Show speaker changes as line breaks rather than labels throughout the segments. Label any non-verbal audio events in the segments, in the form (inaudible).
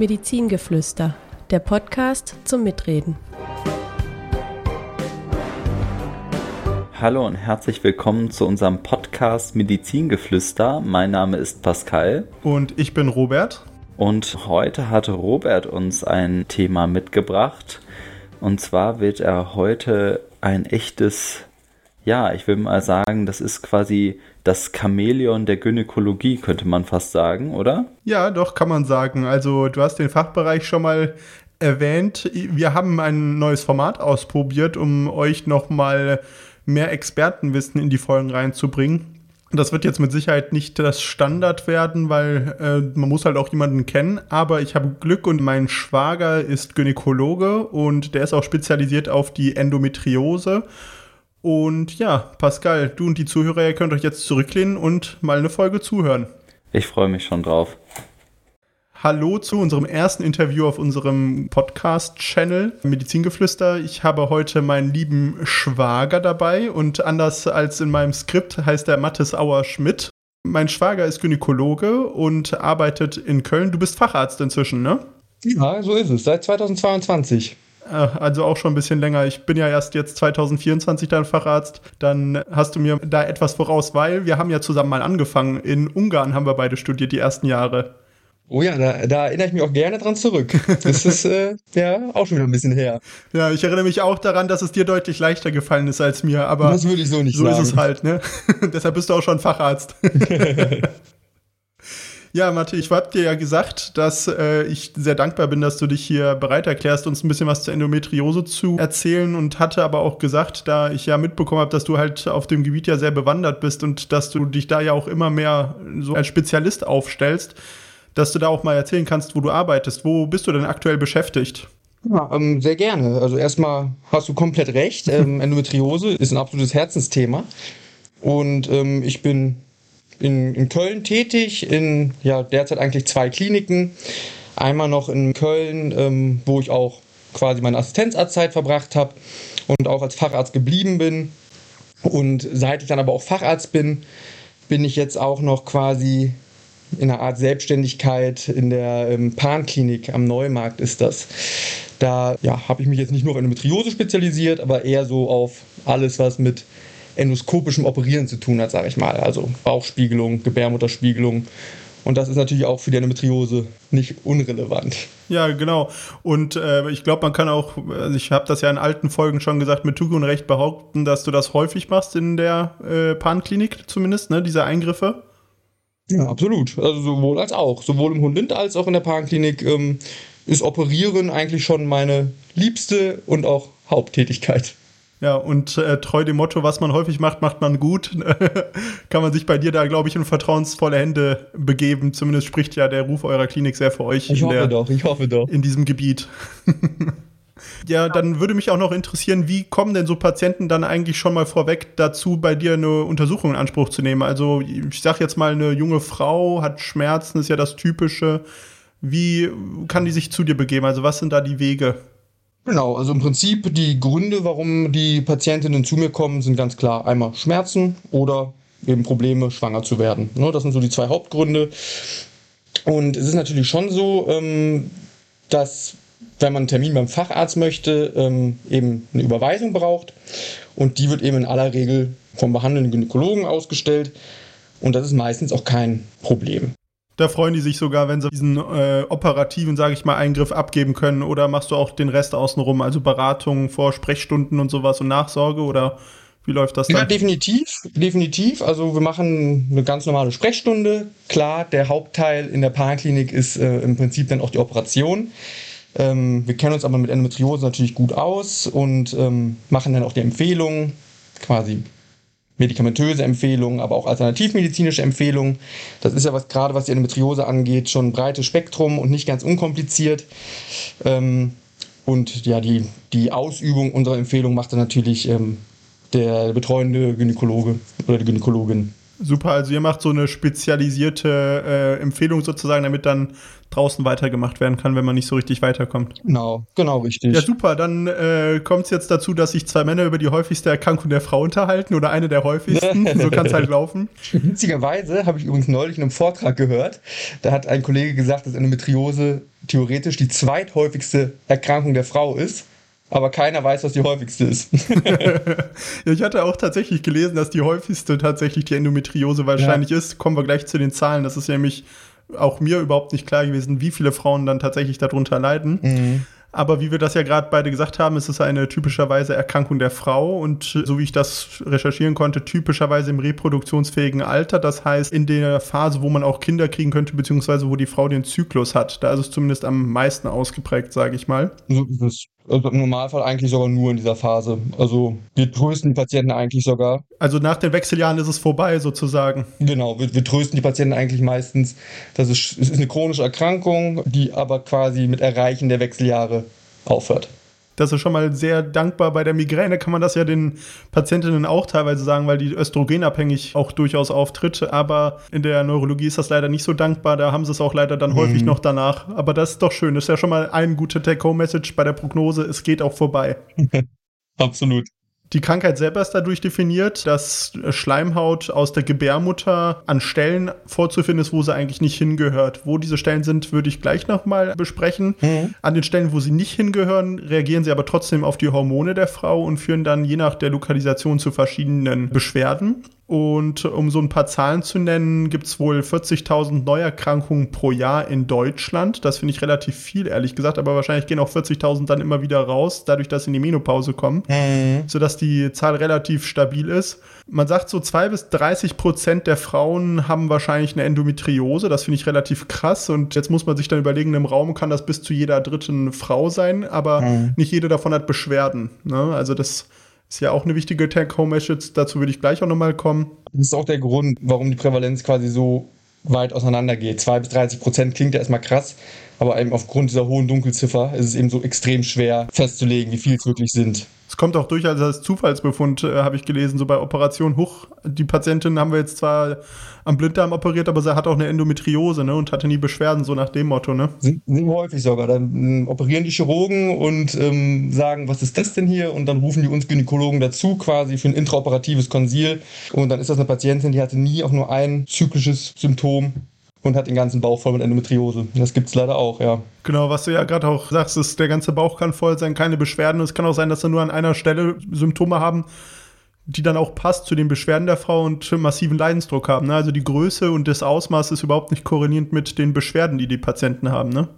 Medizingeflüster, der Podcast zum Mitreden.
Hallo und herzlich willkommen zu unserem Podcast Medizingeflüster. Mein Name ist Pascal.
Und ich bin Robert.
Und heute hat Robert uns ein Thema mitgebracht. Und zwar wird er heute ein echtes, ja, ich will mal sagen, das ist quasi das Chamäleon der Gynäkologie, könnte man fast sagen, oder?
Ja, doch, kann man sagen. Also du hast den Fachbereich schon mal erwähnt. Wir haben ein neues Format ausprobiert, um euch nochmal mehr Expertenwissen in die Folgen reinzubringen. Das wird jetzt mit Sicherheit nicht das Standard werden, weil äh, man muss halt auch jemanden kennen. Aber ich habe Glück und mein Schwager ist Gynäkologe und der ist auch spezialisiert auf die Endometriose. Und ja, Pascal, du und die Zuhörer, ihr könnt euch jetzt zurücklehnen und mal eine Folge zuhören.
Ich freue mich schon drauf.
Hallo zu unserem ersten Interview auf unserem Podcast-Channel Medizingeflüster. Ich habe heute meinen lieben Schwager dabei und anders als in meinem Skript heißt er Mathis Auer-Schmidt. Mein Schwager ist Gynäkologe und arbeitet in Köln. Du bist Facharzt inzwischen, ne?
Ja, so ist es. Seit 2022.
Äh, also auch schon ein bisschen länger. Ich bin ja erst jetzt 2024 dein Facharzt. Dann hast du mir da etwas voraus, weil wir haben ja zusammen mal angefangen. In Ungarn haben wir beide studiert, die ersten Jahre.
Oh ja, da, da, erinnere ich mich auch gerne dran zurück. Das ist äh, ja auch schon wieder ein bisschen her.
Ja, ich erinnere mich auch daran, dass es dir deutlich leichter gefallen ist als mir, aber
das würde ich so nicht
so
sagen.
ist es halt, ne? (laughs) Deshalb bist du auch schon Facharzt. (laughs) ja, Matti, ich habe dir ja gesagt, dass äh, ich sehr dankbar bin, dass du dich hier bereit erklärst, uns ein bisschen was zur Endometriose zu erzählen und hatte aber auch gesagt, da ich ja mitbekommen habe, dass du halt auf dem Gebiet ja sehr bewandert bist und dass du dich da ja auch immer mehr so als Spezialist aufstellst dass du da auch mal erzählen kannst, wo du arbeitest. Wo bist du denn aktuell beschäftigt?
Ja, ähm, sehr gerne. Also erstmal hast du komplett recht. Ähm, (laughs) Endometriose ist ein absolutes Herzensthema. Und ähm, ich bin in, in, Köln tätig, in ja, derzeit eigentlich zwei Kliniken. Einmal noch in Köln, ähm, wo ich auch quasi meine Assistenzarztzeit verbracht habe und auch als Facharzt geblieben bin. Und seit ich dann aber auch Facharzt bin, bin ich jetzt auch noch quasi in einer Art Selbstständigkeit in der ähm, Pan-Klinik am Neumarkt ist das. Da ja, habe ich mich jetzt nicht nur auf Endometriose spezialisiert, aber eher so auf alles, was mit endoskopischem Operieren zu tun hat, sage ich mal. Also Bauchspiegelung, Gebärmutterspiegelung. Und das ist natürlich auch für die Endometriose nicht unrelevant.
Ja, genau. Und äh, ich glaube, man kann auch, also ich habe das ja in alten Folgen schon gesagt, mit Tugu und Recht behaupten, dass du das häufig machst in der äh, Pan-Klinik zumindest, ne, diese Eingriffe.
Ja, absolut. Also sowohl als auch. Sowohl im Hundind als auch in der Paranklinik ähm, ist Operieren eigentlich schon meine liebste und auch Haupttätigkeit.
Ja, und äh, treu dem Motto, was man häufig macht, macht man gut, (laughs) kann man sich bei dir da, glaube ich, in vertrauensvolle Hände begeben. Zumindest spricht ja der Ruf eurer Klinik sehr für euch.
Ich hoffe
der,
doch, ich hoffe doch.
In diesem Gebiet. (laughs) Ja, dann würde mich auch noch interessieren, wie kommen denn so Patienten dann eigentlich schon mal vorweg dazu, bei dir eine Untersuchung in Anspruch zu nehmen? Also ich sage jetzt mal, eine junge Frau hat Schmerzen, ist ja das Typische. Wie kann die sich zu dir begeben? Also was sind da die Wege?
Genau, also im Prinzip die Gründe, warum die Patientinnen zu mir kommen, sind ganz klar einmal Schmerzen oder eben Probleme, schwanger zu werden. Ne, das sind so die zwei Hauptgründe. Und es ist natürlich schon so, ähm, dass wenn man einen Termin beim Facharzt möchte, ähm, eben eine Überweisung braucht. Und die wird eben in aller Regel vom behandelnden Gynäkologen ausgestellt. Und das ist meistens auch kein Problem.
Da freuen die sich sogar, wenn sie diesen äh, operativen, sage ich mal, Eingriff abgeben können. Oder machst du auch den Rest außenrum, also Beratungen vor Sprechstunden und sowas und Nachsorge? Oder wie läuft das dann?
Ja, definitiv, definitiv. Also wir machen eine ganz normale Sprechstunde. Klar, der Hauptteil in der Paanklinik ist äh, im Prinzip dann auch die Operation. Ähm, wir kennen uns aber mit Endometriose natürlich gut aus und ähm, machen dann auch die Empfehlungen, quasi medikamentöse Empfehlungen, aber auch alternativmedizinische Empfehlungen. Das ist ja was gerade was die Endometriose angeht, schon ein breites Spektrum und nicht ganz unkompliziert. Ähm, und ja, die, die Ausübung unserer Empfehlung macht dann natürlich ähm, der betreuende Gynäkologe oder die Gynäkologin.
Super, also ihr macht so eine spezialisierte äh, Empfehlung sozusagen, damit dann draußen weitergemacht werden kann, wenn man nicht so richtig weiterkommt.
Genau, genau richtig.
Ja, super. Dann äh, kommt es jetzt dazu, dass sich zwei Männer über die häufigste Erkrankung der Frau unterhalten oder eine der häufigsten. (laughs) so kann es halt laufen.
Witzigerweise habe ich übrigens neulich in einem Vortrag gehört, da hat ein Kollege gesagt, dass Endometriose theoretisch die zweithäufigste Erkrankung der Frau ist aber keiner weiß, was die häufigste ist. (laughs)
ja, ich hatte auch tatsächlich gelesen, dass die häufigste tatsächlich die Endometriose wahrscheinlich ja. ist. Kommen wir gleich zu den Zahlen. Das ist nämlich auch mir überhaupt nicht klar gewesen, wie viele Frauen dann tatsächlich darunter leiden. Mhm. Aber wie wir das ja gerade beide gesagt haben, ist es eine typischerweise Erkrankung der Frau und so wie ich das recherchieren konnte, typischerweise im reproduktionsfähigen Alter. Das heißt, in der Phase, wo man auch Kinder kriegen könnte, beziehungsweise wo die Frau den Zyklus hat. Da ist es zumindest am meisten ausgeprägt, sage ich mal.
So ist es. Also im Normalfall eigentlich sogar nur in dieser Phase. Also wir trösten die Patienten eigentlich sogar.
Also nach den Wechseljahren ist es vorbei sozusagen.
Genau, wir, wir trösten die Patienten eigentlich meistens. Das ist, es ist eine chronische Erkrankung, die aber quasi mit Erreichen der Wechseljahre aufhört.
Das ist schon mal sehr dankbar. Bei der Migräne kann man das ja den Patientinnen auch teilweise sagen, weil die östrogenabhängig auch durchaus auftritt. Aber in der Neurologie ist das leider nicht so dankbar. Da haben sie es auch leider dann mhm. häufig noch danach. Aber das ist doch schön. Das ist ja schon mal eine gute Take-Home-Message bei der Prognose. Es geht auch vorbei. (laughs)
Absolut.
Die Krankheit selber ist dadurch definiert, dass Schleimhaut aus der Gebärmutter an Stellen vorzufinden ist, wo sie eigentlich nicht hingehört. Wo diese Stellen sind, würde ich gleich nochmal besprechen. Mhm. An den Stellen, wo sie nicht hingehören, reagieren sie aber trotzdem auf die Hormone der Frau und führen dann je nach der Lokalisation zu verschiedenen Beschwerden. Und um so ein paar Zahlen zu nennen, gibt es wohl 40.000 Neuerkrankungen pro Jahr in Deutschland. Das finde ich relativ viel, ehrlich gesagt, aber wahrscheinlich gehen auch 40.000 dann immer wieder raus, dadurch, dass sie in die Menopause kommen, mhm. sodass die Zahl relativ stabil ist. Man sagt so, 2 bis 30 Prozent der Frauen haben wahrscheinlich eine Endometriose. Das finde ich relativ krass. Und jetzt muss man sich dann überlegen, im Raum kann das bis zu jeder dritten Frau sein, aber mhm. nicht jede davon hat Beschwerden. Ne? Also das ist ja auch eine wichtige Take-Home-Message. Dazu würde ich gleich auch nochmal kommen.
Das ist auch der Grund, warum die Prävalenz quasi so weit auseinander geht. 2 bis 30 Prozent klingt ja erstmal krass, aber eben aufgrund dieser hohen Dunkelziffer ist es eben so extrem schwer festzulegen, wie viel es wirklich sind.
Es kommt auch durchaus als Zufallsbefund, äh, habe ich gelesen, so bei Operation Huch. Die Patientin haben wir jetzt zwar am Blinddarm operiert, aber sie hat auch eine Endometriose ne, und hatte nie Beschwerden, so nach dem Motto. Ne?
Sind, sind häufig sogar. Dann ähm, operieren die Chirurgen und ähm, sagen, was ist das denn hier? Und dann rufen die uns Gynäkologen dazu, quasi für ein intraoperatives Konsil. Und dann ist das eine Patientin, die hatte nie auch nur ein zyklisches Symptom und hat den ganzen Bauch voll mit Endometriose. Das gibt es leider auch, ja.
Genau, was du ja gerade auch sagst, ist, der ganze Bauch kann voll sein, keine Beschwerden. Es kann auch sein, dass sie nur an einer Stelle Symptome haben, die dann auch passt zu den Beschwerden der Frau und massiven Leidensdruck haben. Ne? Also die Größe und das Ausmaß ist überhaupt nicht korrelierend mit den Beschwerden, die die Patienten haben, ne?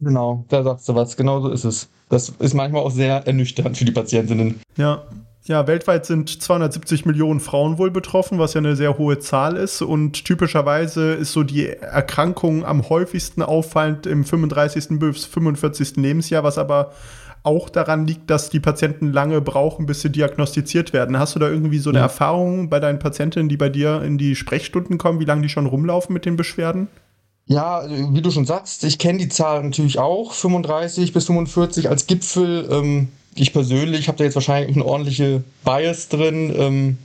Genau, da sagst du was. Genau so ist es. Das ist manchmal auch sehr ernüchternd für die Patientinnen.
Ja, ja, weltweit sind 270 Millionen Frauen wohl betroffen, was ja eine sehr hohe Zahl ist. Und typischerweise ist so die Erkrankung am häufigsten auffallend im 35. bis 45. Lebensjahr, was aber auch daran liegt, dass die Patienten lange brauchen, bis sie diagnostiziert werden. Hast du da irgendwie so eine ja. Erfahrung bei deinen Patientinnen, die bei dir in die Sprechstunden kommen, wie lange die schon rumlaufen mit den Beschwerden?
Ja, wie du schon sagst, ich kenne die Zahl natürlich auch, 35 bis 45 als Gipfel. Ähm ich persönlich habe da jetzt wahrscheinlich eine ordentliche Bias drin. Ähm,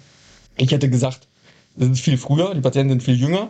ich hätte gesagt, das ist viel früher, die Patienten sind viel jünger,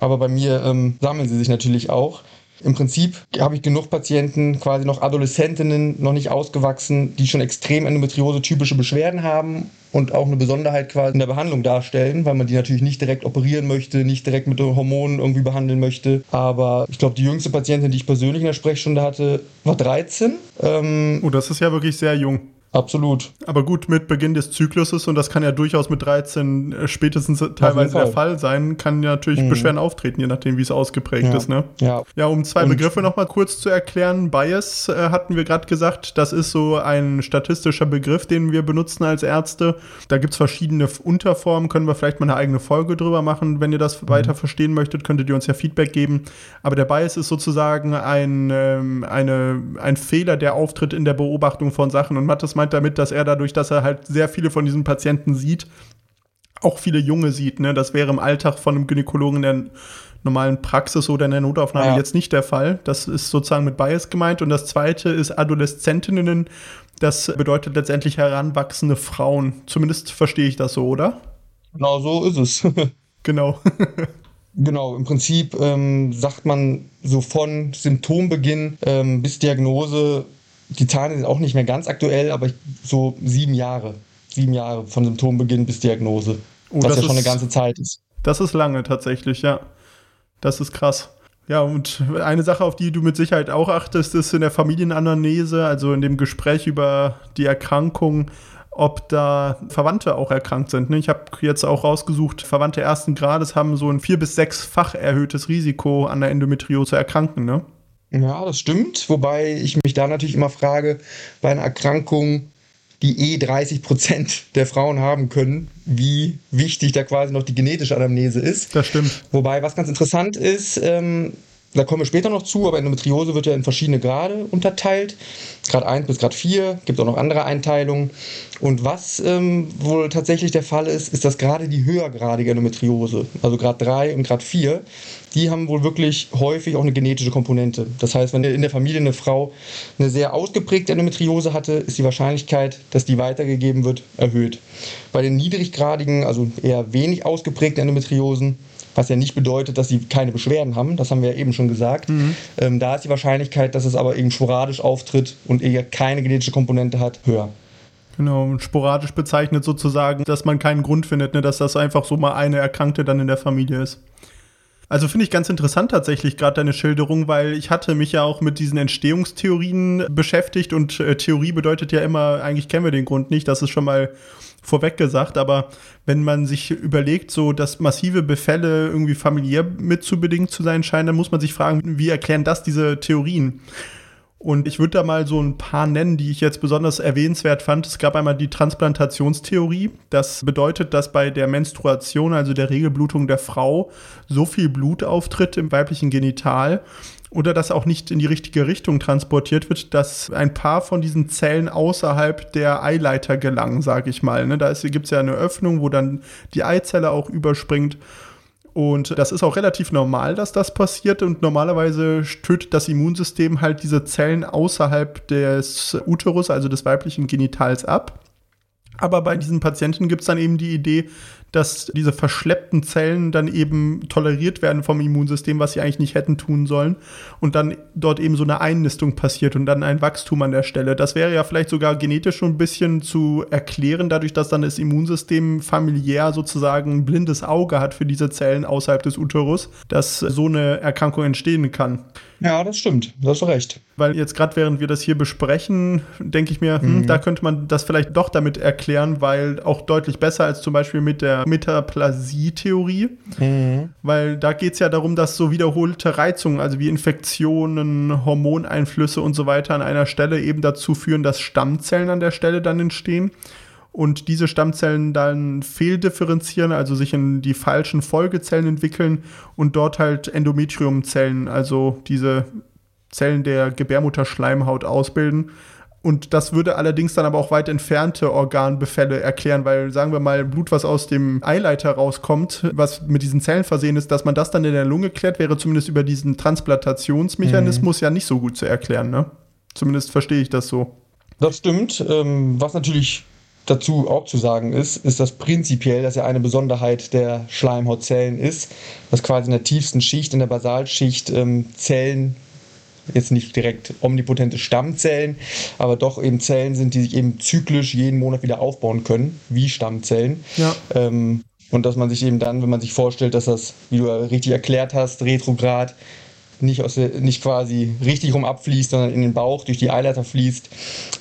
aber bei mir ähm, sammeln sie sich natürlich auch. Im Prinzip habe ich genug Patienten, quasi noch Adoleszentinnen, noch nicht ausgewachsen, die schon extrem endometriose-typische Beschwerden haben und auch eine Besonderheit quasi in der Behandlung darstellen, weil man die natürlich nicht direkt operieren möchte, nicht direkt mit Hormonen irgendwie behandeln möchte. Aber ich glaube, die jüngste Patientin, die ich persönlich in der Sprechstunde hatte, war 13.
Ähm, oh, das ist ja wirklich sehr jung.
Absolut.
Aber gut, mit Beginn des Zykluses, und das kann ja durchaus mit 13 äh, spätestens teilweise Fall. der Fall sein, kann ja natürlich mhm. Beschwerden auftreten, je nachdem, wie es ausgeprägt
ja.
ist. Ne?
Ja.
ja, um zwei und Begriffe nochmal kurz zu erklären. Bias äh, hatten wir gerade gesagt, das ist so ein statistischer Begriff, den wir benutzen als Ärzte. Da gibt es verschiedene Unterformen, können wir vielleicht mal eine eigene Folge drüber machen. Wenn ihr das mhm. weiter verstehen möchtet, könntet ihr uns ja Feedback geben. Aber der Bias ist sozusagen ein, ähm, eine, ein Fehler, der auftritt in der Beobachtung von Sachen. Und Mathis meint damit, dass er dadurch, dass er halt sehr viele von diesen Patienten sieht, auch viele Junge sieht. Ne? Das wäre im Alltag von einem Gynäkologen in der normalen Praxis oder in der Notaufnahme ja. jetzt nicht der Fall. Das ist sozusagen mit Bias gemeint. Und das zweite ist Adoleszentinnen. Das bedeutet letztendlich heranwachsende Frauen. Zumindest verstehe ich das so, oder?
Genau so ist es. (laughs)
genau.
Genau, im Prinzip ähm, sagt man so von Symptombeginn ähm, bis Diagnose, die Zahlen sind auch nicht mehr ganz aktuell, aber so sieben Jahre. Sieben Jahre von Symptombeginn bis Diagnose.
Oh,
was
das
ja schon
ist-
eine ganze Zeit ist.
Das ist lange tatsächlich, ja. Das ist krass. Ja, und eine Sache, auf die du mit Sicherheit auch achtest, ist in der Familienanamnese, also in dem Gespräch über die Erkrankung, ob da Verwandte auch erkrankt sind. ne? Ich habe jetzt auch rausgesucht, Verwandte ersten Grades haben so ein vier- bis sechsfach erhöhtes Risiko, an der Endometriose zu erkranken. Ne?
Ja, das stimmt. Wobei ich mich da natürlich immer frage, bei einer Erkrankung, die eh 30 Prozent (laughs) der Frauen haben können, wie wichtig da quasi noch die genetische Anamnese ist.
Das stimmt.
Wobei, was ganz interessant ist, ähm, da kommen wir später noch zu, aber Endometriose wird ja in verschiedene Grade unterteilt. Grad 1 bis Grad 4, gibt auch noch andere Einteilungen. Und was ähm, wohl tatsächlich der Fall ist, ist, dass gerade die höhergradige Endometriose, also Grad 3 und Grad 4, die haben wohl wirklich häufig auch eine genetische Komponente. Das heißt, wenn in der Familie eine Frau eine sehr ausgeprägte Endometriose hatte, ist die Wahrscheinlichkeit, dass die weitergegeben wird, erhöht. Bei den niedriggradigen, also eher wenig ausgeprägten Endometriosen, was ja nicht bedeutet, dass sie keine Beschwerden haben, das haben wir ja eben schon gesagt. Ähm, da ist die Wahrscheinlichkeit, dass es aber eben sporadisch auftritt und eher keine genetische Komponente hat, höher.
Genau, und sporadisch bezeichnet sozusagen, dass man keinen Grund findet, ne, dass das einfach so mal eine Erkrankte dann in der Familie ist. Also finde ich ganz interessant tatsächlich gerade deine Schilderung, weil ich hatte mich ja auch mit diesen Entstehungstheorien beschäftigt und äh, Theorie bedeutet ja immer, eigentlich kennen wir den Grund nicht, das ist schon mal vorweg gesagt, aber wenn man sich überlegt, so dass massive Befälle irgendwie familiär mit zu bedingt zu sein scheinen, dann muss man sich fragen, wie erklären das diese Theorien? Und ich würde da mal so ein paar nennen, die ich jetzt besonders erwähnenswert fand. Es gab einmal die Transplantationstheorie. Das bedeutet, dass bei der Menstruation, also der Regelblutung der Frau, so viel Blut auftritt im weiblichen Genital oder dass auch nicht in die richtige Richtung transportiert wird, dass ein paar von diesen Zellen außerhalb der Eileiter gelangen, sage ich mal. Ne? Da gibt es ja eine Öffnung, wo dann die Eizelle auch überspringt. Und das ist auch relativ normal, dass das passiert. Und normalerweise tötet das Immunsystem halt diese Zellen außerhalb des Uterus, also des weiblichen Genitals, ab. Aber bei diesen Patienten gibt es dann eben die Idee, dass diese verschleppten Zellen dann eben toleriert werden vom Immunsystem, was sie eigentlich nicht hätten tun sollen. Und dann dort eben so eine Einnistung passiert und dann ein Wachstum an der Stelle. Das wäre ja vielleicht sogar genetisch schon ein bisschen zu erklären, dadurch, dass dann das Immunsystem familiär sozusagen ein blindes Auge hat für diese Zellen außerhalb des Uterus, dass so eine Erkrankung entstehen kann.
Ja, das stimmt. Da hast du recht.
Weil jetzt gerade während wir das hier besprechen, denke ich mir, hm, da könnte man das vielleicht doch damit erklären, weil auch deutlich besser als zum Beispiel mit der Metaplasie-Theorie. Weil da geht es ja darum, dass so wiederholte Reizungen, also wie Infektionen, Hormoneinflüsse und so weiter an einer Stelle eben dazu führen, dass Stammzellen an der Stelle dann entstehen. Und diese Stammzellen dann fehldifferenzieren, also sich in die falschen Folgezellen entwickeln und dort halt Endometriumzellen, also diese Zellen der Gebärmutterschleimhaut ausbilden. Und das würde allerdings dann aber auch weit entfernte Organbefälle erklären, weil sagen wir mal, Blut, was aus dem Eileiter rauskommt, was mit diesen Zellen versehen ist, dass man das dann in der Lunge klärt, wäre zumindest über diesen Transplantationsmechanismus ja nicht so gut zu erklären. Ne? Zumindest verstehe ich das so.
Das stimmt. Ähm, was natürlich dazu auch zu sagen ist, ist, dass prinzipiell das ja eine Besonderheit der Schleimhautzellen ist, dass quasi in der tiefsten Schicht, in der Basalschicht ähm, Zellen, jetzt nicht direkt omnipotente Stammzellen, aber doch eben Zellen sind, die sich eben zyklisch jeden Monat wieder aufbauen können, wie Stammzellen.
Ja.
Ähm, und dass man sich eben dann, wenn man sich vorstellt, dass das, wie du richtig erklärt hast, retrograd nicht, aus der, nicht quasi richtig rum abfließt, sondern in den Bauch durch die Eileiter fließt,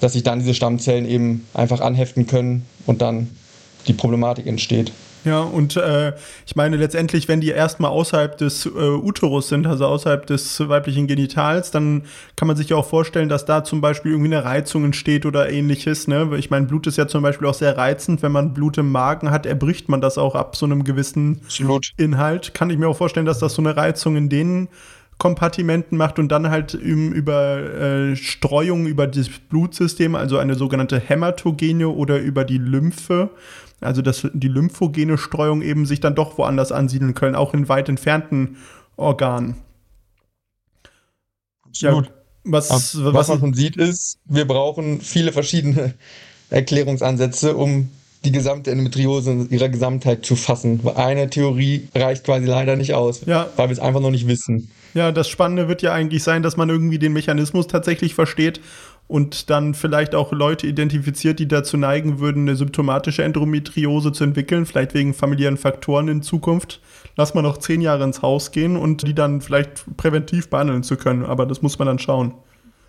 dass sich dann diese Stammzellen eben einfach anheften können und dann die Problematik entsteht.
Ja, und äh, ich meine letztendlich, wenn die erstmal außerhalb des äh, Uterus sind, also außerhalb des weiblichen Genitals, dann kann man sich ja auch vorstellen, dass da zum Beispiel irgendwie eine Reizung entsteht oder ähnliches. Ne? Ich meine, Blut ist ja zum Beispiel auch sehr reizend. Wenn man Blut im Magen hat, erbricht man das auch ab so einem gewissen
Absolut.
Inhalt. Kann ich mir auch vorstellen, dass das so eine Reizung in den Kompartimenten macht und dann halt im, über äh, Streuung über das Blutsystem, also eine sogenannte Hämatogene oder über die Lymphe, also dass die lymphogene Streuung eben sich dann doch woanders ansiedeln können, auch in weit entfernten Organen.
Absolut.
Ja, was,
was,
was,
man schon sieht, ist, wir brauchen viele verschiedene (laughs) Erklärungsansätze, um die gesamte Endometriose in ihrer Gesamtheit zu fassen. Eine Theorie reicht quasi leider nicht aus,
ja.
weil wir es einfach noch nicht wissen.
Ja, das Spannende wird ja eigentlich sein, dass man irgendwie den Mechanismus tatsächlich versteht und dann vielleicht auch Leute identifiziert, die dazu neigen würden, eine symptomatische Endometriose zu entwickeln, vielleicht wegen familiären Faktoren in Zukunft. Lass mal noch zehn Jahre ins Haus gehen und die dann vielleicht präventiv behandeln zu können. Aber das muss man dann schauen.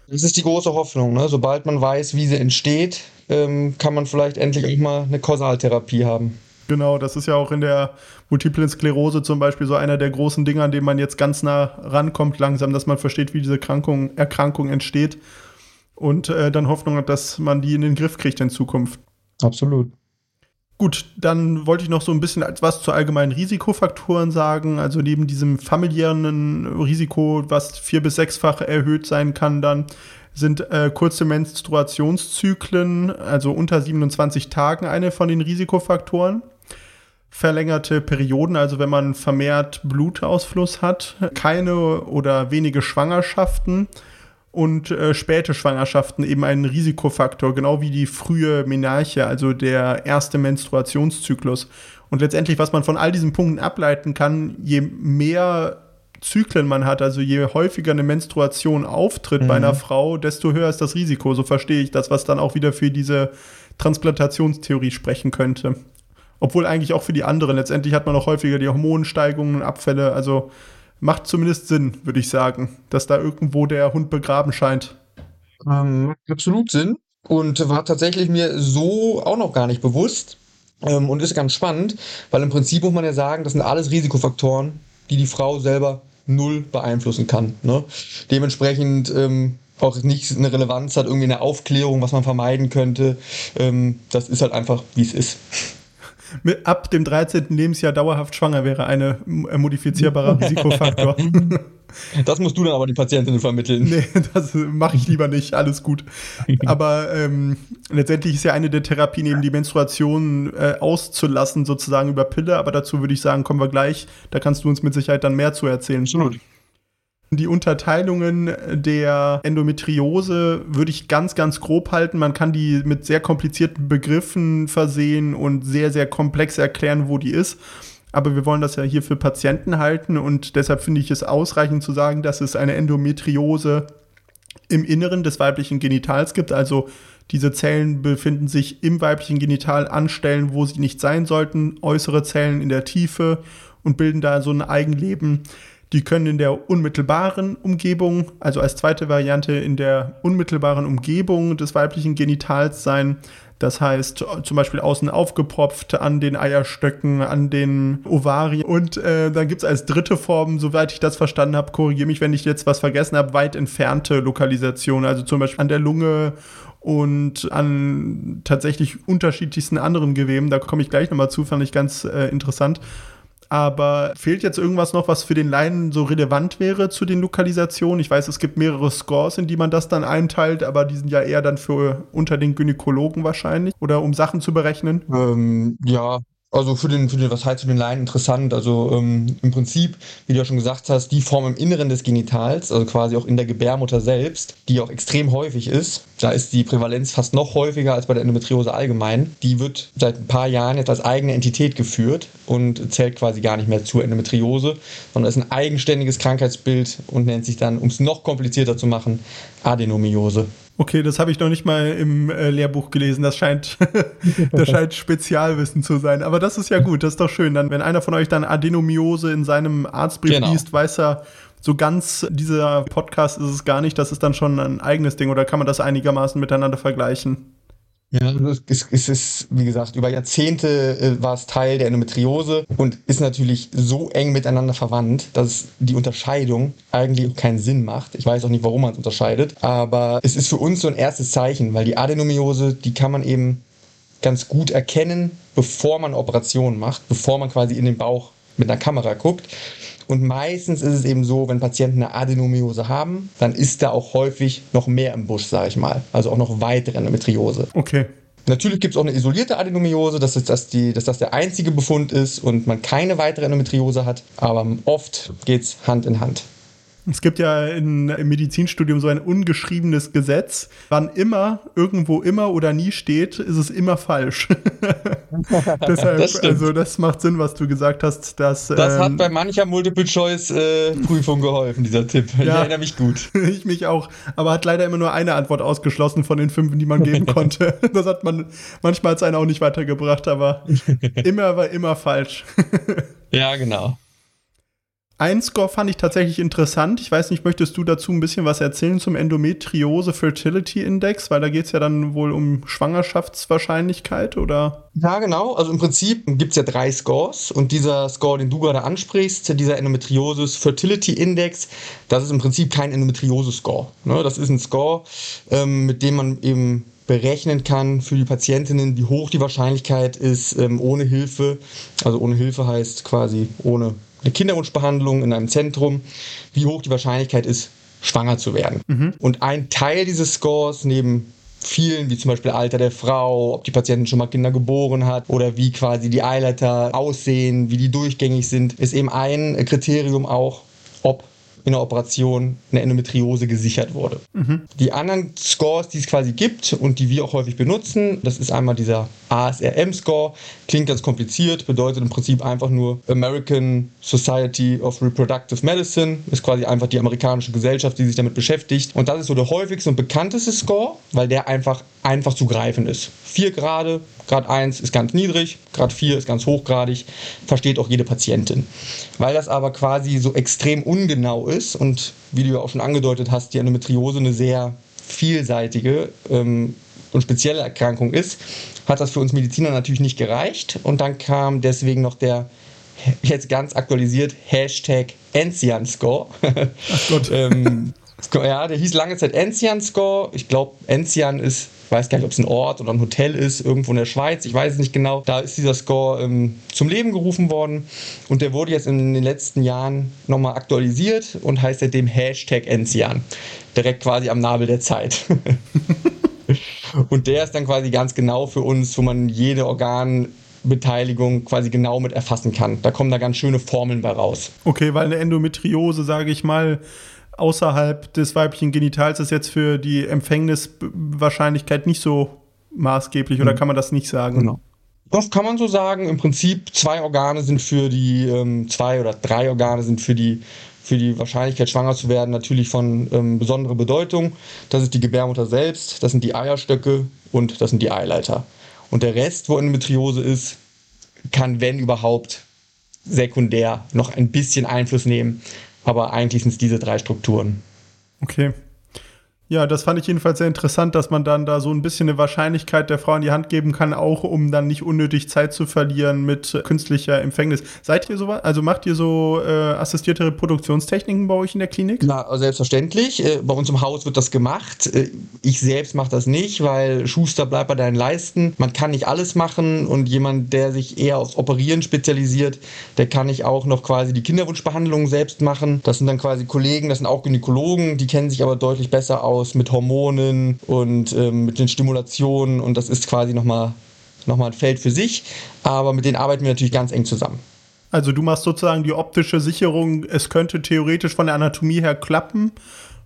Das ist die große Hoffnung. Ne? Sobald man weiß, wie sie entsteht, ähm, kann man vielleicht endlich auch mal eine Kausaltherapie haben.
Genau, das ist ja auch in der Multiplen Sklerose zum Beispiel so einer der großen Dinge, an dem man jetzt ganz nah rankommt, langsam, dass man versteht, wie diese Krankung, Erkrankung entsteht und äh, dann Hoffnung hat, dass man die in den Griff kriegt in Zukunft.
Absolut.
Gut, dann wollte ich noch so ein bisschen etwas zu allgemeinen Risikofaktoren sagen. Also neben diesem familiären Risiko, was vier- bis sechsfach erhöht sein kann, dann sind äh, kurze Menstruationszyklen, also unter 27 Tagen, eine von den Risikofaktoren. Verlängerte Perioden, also wenn man vermehrt Blutausfluss hat, keine oder wenige Schwangerschaften und äh, späte Schwangerschaften eben ein Risikofaktor, genau wie die frühe Menarche, also der erste Menstruationszyklus. Und letztendlich, was man von all diesen Punkten ableiten kann, je mehr Zyklen man hat, also je häufiger eine Menstruation auftritt mhm. bei einer Frau, desto höher ist das Risiko. So verstehe ich das, was dann auch wieder für diese Transplantationstheorie sprechen könnte. Obwohl eigentlich auch für die anderen. Letztendlich hat man auch häufiger die Hormonsteigungen, Abfälle. Also macht zumindest Sinn, würde ich sagen, dass da irgendwo der Hund begraben scheint.
Ähm, macht absolut Sinn und war tatsächlich mir so auch noch gar nicht bewusst ähm, und ist ganz spannend, weil im Prinzip muss man ja sagen, das sind alles Risikofaktoren, die die Frau selber null beeinflussen kann. Ne? Dementsprechend ähm, auch nicht eine Relevanz hat, irgendwie eine Aufklärung, was man vermeiden könnte. Ähm, das ist halt einfach, wie es ist
mit, ab dem 13. Lebensjahr dauerhaft schwanger wäre eine äh, modifizierbarer Risikofaktor. (laughs)
Das musst du dann aber den Patientinnen vermitteln.
Nee, das mache ich lieber nicht. Alles gut. Aber ähm, letztendlich ist ja eine der Therapien eben die Menstruation äh, auszulassen, sozusagen über Pille. Aber dazu würde ich sagen, kommen wir gleich. Da kannst du uns mit Sicherheit dann mehr zu erzählen.
Absolut.
Die Unterteilungen der Endometriose würde ich ganz, ganz grob halten. Man kann die mit sehr komplizierten Begriffen versehen und sehr, sehr komplex erklären, wo die ist. Aber wir wollen das ja hier für Patienten halten und deshalb finde ich es ausreichend zu sagen, dass es eine Endometriose im Inneren des weiblichen Genitals gibt. Also diese Zellen befinden sich im weiblichen Genital an Stellen, wo sie nicht sein sollten. Äußere Zellen in der Tiefe und bilden da so ein Eigenleben. Die können in der unmittelbaren Umgebung, also als zweite Variante in der unmittelbaren Umgebung des weiblichen Genitals sein. Das heißt, zum Beispiel außen aufgepropft an den Eierstöcken, an den Ovarien. Und äh, dann gibt es als dritte Form, soweit ich das verstanden habe, korrigiere mich, wenn ich jetzt was vergessen habe, weit entfernte Lokalisationen. Also zum Beispiel an der Lunge und an tatsächlich unterschiedlichsten anderen Geweben. Da komme ich gleich nochmal zu, fand ich ganz äh, interessant. Aber fehlt jetzt irgendwas noch, was für den Laien so relevant wäre zu den Lokalisationen? Ich weiß, es gibt mehrere Scores, in die man das dann einteilt, aber die sind ja eher dann für unter den Gynäkologen wahrscheinlich oder um Sachen zu berechnen.
Ähm, ja, also für den, für den, was heißt für den Laien interessant? Also ähm, im Prinzip, wie du ja schon gesagt hast, die Form im Inneren des Genitals, also quasi auch in der Gebärmutter selbst, die auch extrem häufig ist. Da ist die Prävalenz fast noch häufiger als bei der Endometriose allgemein. Die wird seit ein paar Jahren jetzt als eigene Entität geführt und zählt quasi gar nicht mehr zur Endometriose, sondern ist ein eigenständiges Krankheitsbild und nennt sich dann, um es noch komplizierter zu machen, Adenomiose.
Okay, das habe ich noch nicht mal im äh, Lehrbuch gelesen. Das scheint, (laughs) das scheint Spezialwissen zu sein. Aber das ist ja gut, das ist doch schön. Dann, wenn einer von euch dann Adenomiose in seinem Arztbrief genau. liest, weiß er, so ganz dieser Podcast ist es gar nicht. Das ist dann schon ein eigenes Ding. Oder kann man das einigermaßen miteinander vergleichen?
Ja, es, es ist, wie gesagt, über Jahrzehnte äh, war es Teil der Endometriose und ist natürlich so eng miteinander verwandt, dass die Unterscheidung eigentlich keinen Sinn macht. Ich weiß auch nicht, warum man es unterscheidet, aber es ist für uns so ein erstes Zeichen, weil die Adenomiose, die kann man eben ganz gut erkennen, bevor man Operationen macht, bevor man quasi in den Bauch mit einer Kamera guckt. Und meistens ist es eben so, wenn Patienten eine Adenomiose haben, dann ist da auch häufig noch mehr im Busch, sage ich mal. Also auch noch weitere Endometriose.
Okay.
Natürlich gibt es auch eine isolierte Adenomiose, dass, das die, dass das der einzige Befund ist und man keine weitere Endometriose hat, aber oft geht es Hand in Hand.
Es gibt ja in, im Medizinstudium so ein ungeschriebenes Gesetz. Wann immer, irgendwo immer oder nie steht, ist es immer falsch. (laughs) Deshalb, das also das macht Sinn, was du gesagt hast. Dass,
das ähm, hat bei mancher Multiple-Choice-Prüfung äh, geholfen, dieser Tipp. Ja, ich erinnere mich gut. (laughs)
ich mich auch. Aber hat leider immer nur eine Antwort ausgeschlossen von den fünf, die man geben (laughs) konnte. das hat man manchmal als einen auch nicht weitergebracht, aber immer war immer falsch.
ja, genau.
Ein Score fand ich tatsächlich interessant. Ich weiß nicht, möchtest du dazu ein bisschen was erzählen zum Endometriose Fertility Index? Weil da geht es ja dann wohl um Schwangerschaftswahrscheinlichkeit, oder?
Ja, genau. Also im Prinzip gibt es ja drei Scores und dieser Score, den du gerade ansprichst, dieser Endometriosis Fertility Index, das ist im Prinzip kein Endometriose-Score. Ne? Das ist ein Score, ähm, mit dem man eben berechnen kann für die Patientinnen, wie hoch die Wahrscheinlichkeit ist, ähm, ohne Hilfe. Also ohne Hilfe heißt quasi ohne eine Kinderwunschbehandlung in einem Zentrum, wie hoch die Wahrscheinlichkeit ist, schwanger zu werden. Mhm. Und ein Teil dieses Scores neben vielen, wie zum Beispiel Alter der Frau, ob die Patientin schon mal Kinder geboren hat oder wie quasi die Eileiter aussehen, wie die durchgängig sind, ist eben ein Kriterium auch, ob in der Operation eine Endometriose gesichert wurde. Mhm. Die anderen Scores, die es quasi gibt und die wir auch häufig benutzen, das ist einmal dieser ASRM-Score, klingt ganz kompliziert, bedeutet im Prinzip einfach nur American Society of Reproductive Medicine, ist quasi einfach die amerikanische Gesellschaft, die sich damit beschäftigt. Und das ist so der häufigste und bekannteste Score, weil der einfach einfach zu greifen ist. 4 Grad, Grad 1 ist ganz niedrig, Grad 4 ist ganz hochgradig, versteht auch jede Patientin. Weil das aber quasi so extrem ungenau ist und wie du ja auch schon angedeutet hast, die Endometriose eine sehr vielseitige ähm, und spezielle Erkrankung ist, hat das für uns Mediziner natürlich nicht gereicht. Und dann kam deswegen noch der jetzt ganz aktualisiert Hashtag Enzian Score. Ach Gott. (laughs) ähm, ja, der hieß lange Zeit Enzian Score. Ich glaube, Enzian ist ich weiß gar nicht, ob es ein Ort oder ein Hotel ist, irgendwo in der Schweiz, ich weiß es nicht genau. Da ist dieser Score ähm, zum Leben gerufen worden und der wurde jetzt in den letzten Jahren nochmal aktualisiert und heißt seitdem Hashtag Enzian. Direkt quasi am Nabel der Zeit. (laughs) und der ist dann quasi ganz genau für uns, wo man jede Organbeteiligung quasi genau mit erfassen kann. Da kommen da ganz schöne Formeln bei raus.
Okay, weil eine Endometriose, sage ich mal, außerhalb des weiblichen Genitals ist jetzt für die Empfängniswahrscheinlichkeit nicht so maßgeblich oder mhm. kann man das nicht sagen? Genau.
Das kann man so sagen. Im Prinzip zwei Organe sind für die, ähm, zwei oder drei Organe sind für die, für die Wahrscheinlichkeit, schwanger zu werden, natürlich von ähm, besonderer Bedeutung. Das ist die Gebärmutter selbst, das sind die Eierstöcke und das sind die Eileiter. Und der Rest, wo Endometriose ist, kann, wenn überhaupt, sekundär noch ein bisschen Einfluss nehmen aber eigentlich sind es diese drei Strukturen.
Okay. Ja, das fand ich jedenfalls sehr interessant, dass man dann da so ein bisschen eine Wahrscheinlichkeit der Frau in die Hand geben kann, auch um dann nicht unnötig Zeit zu verlieren mit künstlicher Empfängnis. Seid ihr so, also macht ihr so äh, assistierte Reproduktionstechniken bei euch in der Klinik?
Na, selbstverständlich. Äh, bei uns im Haus wird das gemacht. Äh, ich selbst mache das nicht, weil Schuster bleibt bei deinen Leisten. Man kann nicht alles machen und jemand, der sich eher aufs Operieren spezialisiert, der kann nicht auch noch quasi die Kinderwunschbehandlung selbst machen. Das sind dann quasi Kollegen, das sind auch Gynäkologen, die kennen sich aber deutlich besser aus aus mit Hormonen und ähm, mit den Stimulationen und das ist quasi nochmal noch mal ein Feld für sich, aber mit denen arbeiten wir natürlich ganz eng zusammen.
Also du machst sozusagen die optische Sicherung, es könnte theoretisch von der Anatomie her klappen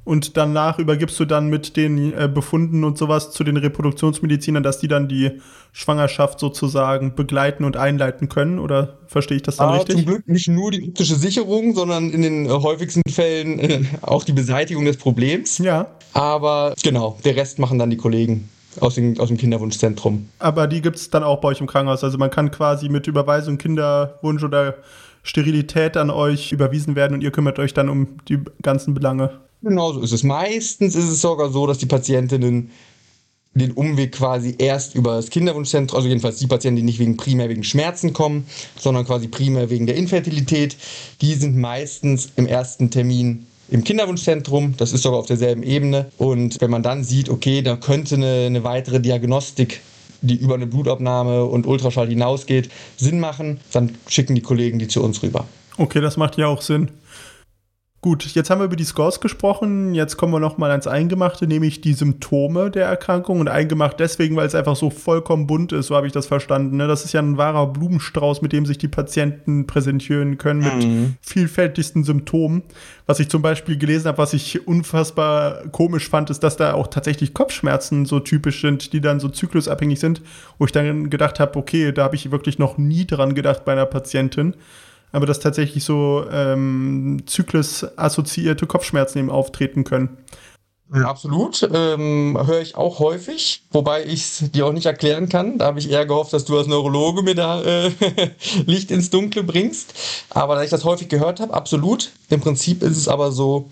und danach übergibst du dann mit den äh, Befunden und sowas zu den Reproduktionsmedizinern, dass die dann die Schwangerschaft sozusagen begleiten und einleiten können? Oder verstehe ich das dann ah, richtig?
Zum Glück nicht nur die optische Sicherung, sondern in den äh, häufigsten Fällen äh, auch die Beseitigung des Problems.
Ja.
Aber genau, der Rest machen dann die Kollegen aus, den, aus dem Kinderwunschzentrum.
Aber die gibt es dann auch bei euch im Krankenhaus. Also man kann quasi mit Überweisung Kinderwunsch oder Sterilität an euch überwiesen werden und ihr kümmert euch dann um die ganzen Belange.
Genau so ist es. Meistens ist es sogar so, dass die Patientinnen den Umweg quasi erst über das Kinderwunschzentrum, also jedenfalls die Patienten, die nicht wegen primär wegen Schmerzen kommen, sondern quasi primär wegen der Infertilität, die sind meistens im ersten Termin im Kinderwunschzentrum. Das ist sogar auf derselben Ebene. Und wenn man dann sieht, okay, da könnte eine, eine weitere Diagnostik die über eine Blutabnahme und Ultraschall hinausgeht, Sinn machen, dann schicken die Kollegen die zu uns rüber.
Okay, das macht ja auch Sinn. Gut, jetzt haben wir über die Scores gesprochen. Jetzt kommen wir noch mal ans Eingemachte, nämlich die Symptome der Erkrankung. Und eingemacht deswegen, weil es einfach so vollkommen bunt ist, so habe ich das verstanden. Ne? Das ist ja ein wahrer Blumenstrauß, mit dem sich die Patienten präsentieren können, mit mhm. vielfältigsten Symptomen. Was ich zum Beispiel gelesen habe, was ich unfassbar komisch fand, ist, dass da auch tatsächlich Kopfschmerzen so typisch sind, die dann so zyklusabhängig sind, wo ich dann gedacht habe, okay, da habe ich wirklich noch nie dran gedacht bei einer Patientin aber dass tatsächlich so ähm, zyklusassoziierte Kopfschmerzen eben auftreten können.
Absolut. Ähm, Höre ich auch häufig, wobei ich es dir auch nicht erklären kann. Da habe ich eher gehofft, dass du als Neurologe mir da äh, (laughs) Licht ins Dunkle bringst. Aber da ich das häufig gehört habe, absolut. Im Prinzip ist es aber so,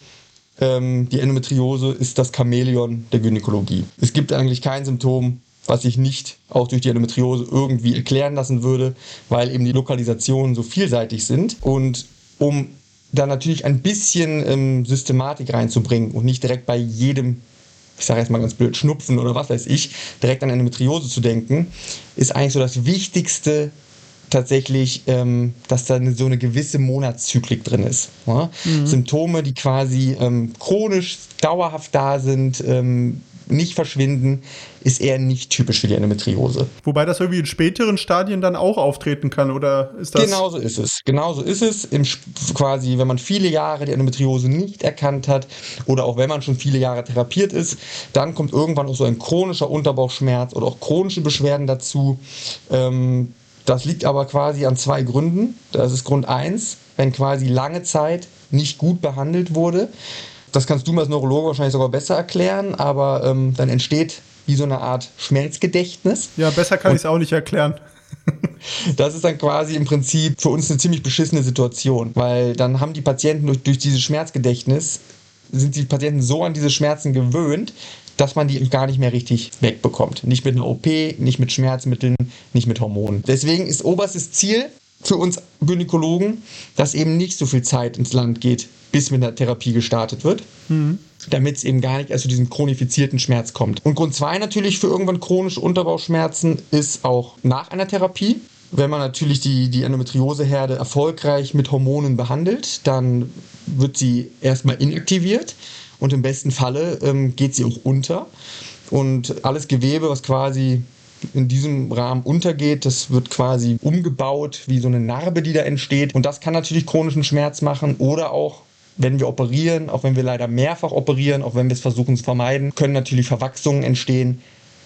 ähm, die Endometriose ist das Chamäleon der Gynäkologie. Es gibt eigentlich kein Symptom, was sich nicht auch durch die Endometriose irgendwie erklären lassen würde, weil eben die Lokalisationen so vielseitig sind. Und um da natürlich ein bisschen ähm, Systematik reinzubringen und nicht direkt bei jedem, ich sage jetzt mal ganz blöd, Schnupfen oder was weiß ich, direkt an Endometriose zu denken, ist eigentlich so das Wichtigste tatsächlich, ähm, dass da so eine gewisse Monatszyklik drin ist. Ja? Mhm. Symptome, die quasi ähm, chronisch dauerhaft da sind, ähm, nicht verschwinden, ist eher nicht typisch für die Endometriose.
Wobei das irgendwie in späteren Stadien dann auch auftreten kann, oder ist das?
Genauso ist es. Genauso ist es. Im, quasi, wenn man viele Jahre die Endometriose nicht erkannt hat oder auch wenn man schon viele Jahre therapiert ist, dann kommt irgendwann auch so ein chronischer Unterbauchschmerz oder auch chronische Beschwerden dazu. Ähm, das liegt aber quasi an zwei Gründen. Das ist Grund eins, wenn quasi lange Zeit nicht gut behandelt wurde, das kannst du mir als Neurologe wahrscheinlich sogar besser erklären, aber ähm, dann entsteht wie so eine Art Schmerzgedächtnis.
Ja, besser kann ich es auch nicht erklären. (laughs)
das ist dann quasi im Prinzip für uns eine ziemlich beschissene Situation, weil dann haben die Patienten durch, durch dieses Schmerzgedächtnis, sind die Patienten so an diese Schmerzen gewöhnt, dass man die gar nicht mehr richtig wegbekommt. Nicht mit einer OP, nicht mit Schmerzmitteln, nicht mit Hormonen. Deswegen ist oberstes Ziel für uns Gynäkologen, dass eben nicht so viel Zeit ins Land geht, bis mit der Therapie gestartet wird. Mhm. Damit es eben gar nicht erst zu diesem chronifizierten Schmerz kommt. Und Grund zwei natürlich für irgendwann chronische Unterbauchschmerzen ist auch nach einer Therapie. Wenn man natürlich die, die Endometrioseherde erfolgreich mit Hormonen behandelt, dann wird sie erstmal inaktiviert und im besten Falle ähm, geht sie auch unter. Und alles Gewebe, was quasi in diesem Rahmen untergeht. Das wird quasi umgebaut wie so eine Narbe, die da entsteht. Und das kann natürlich chronischen Schmerz machen oder auch wenn wir operieren, auch wenn wir leider mehrfach operieren, auch wenn wir es versuchen zu vermeiden, können natürlich Verwachsungen entstehen,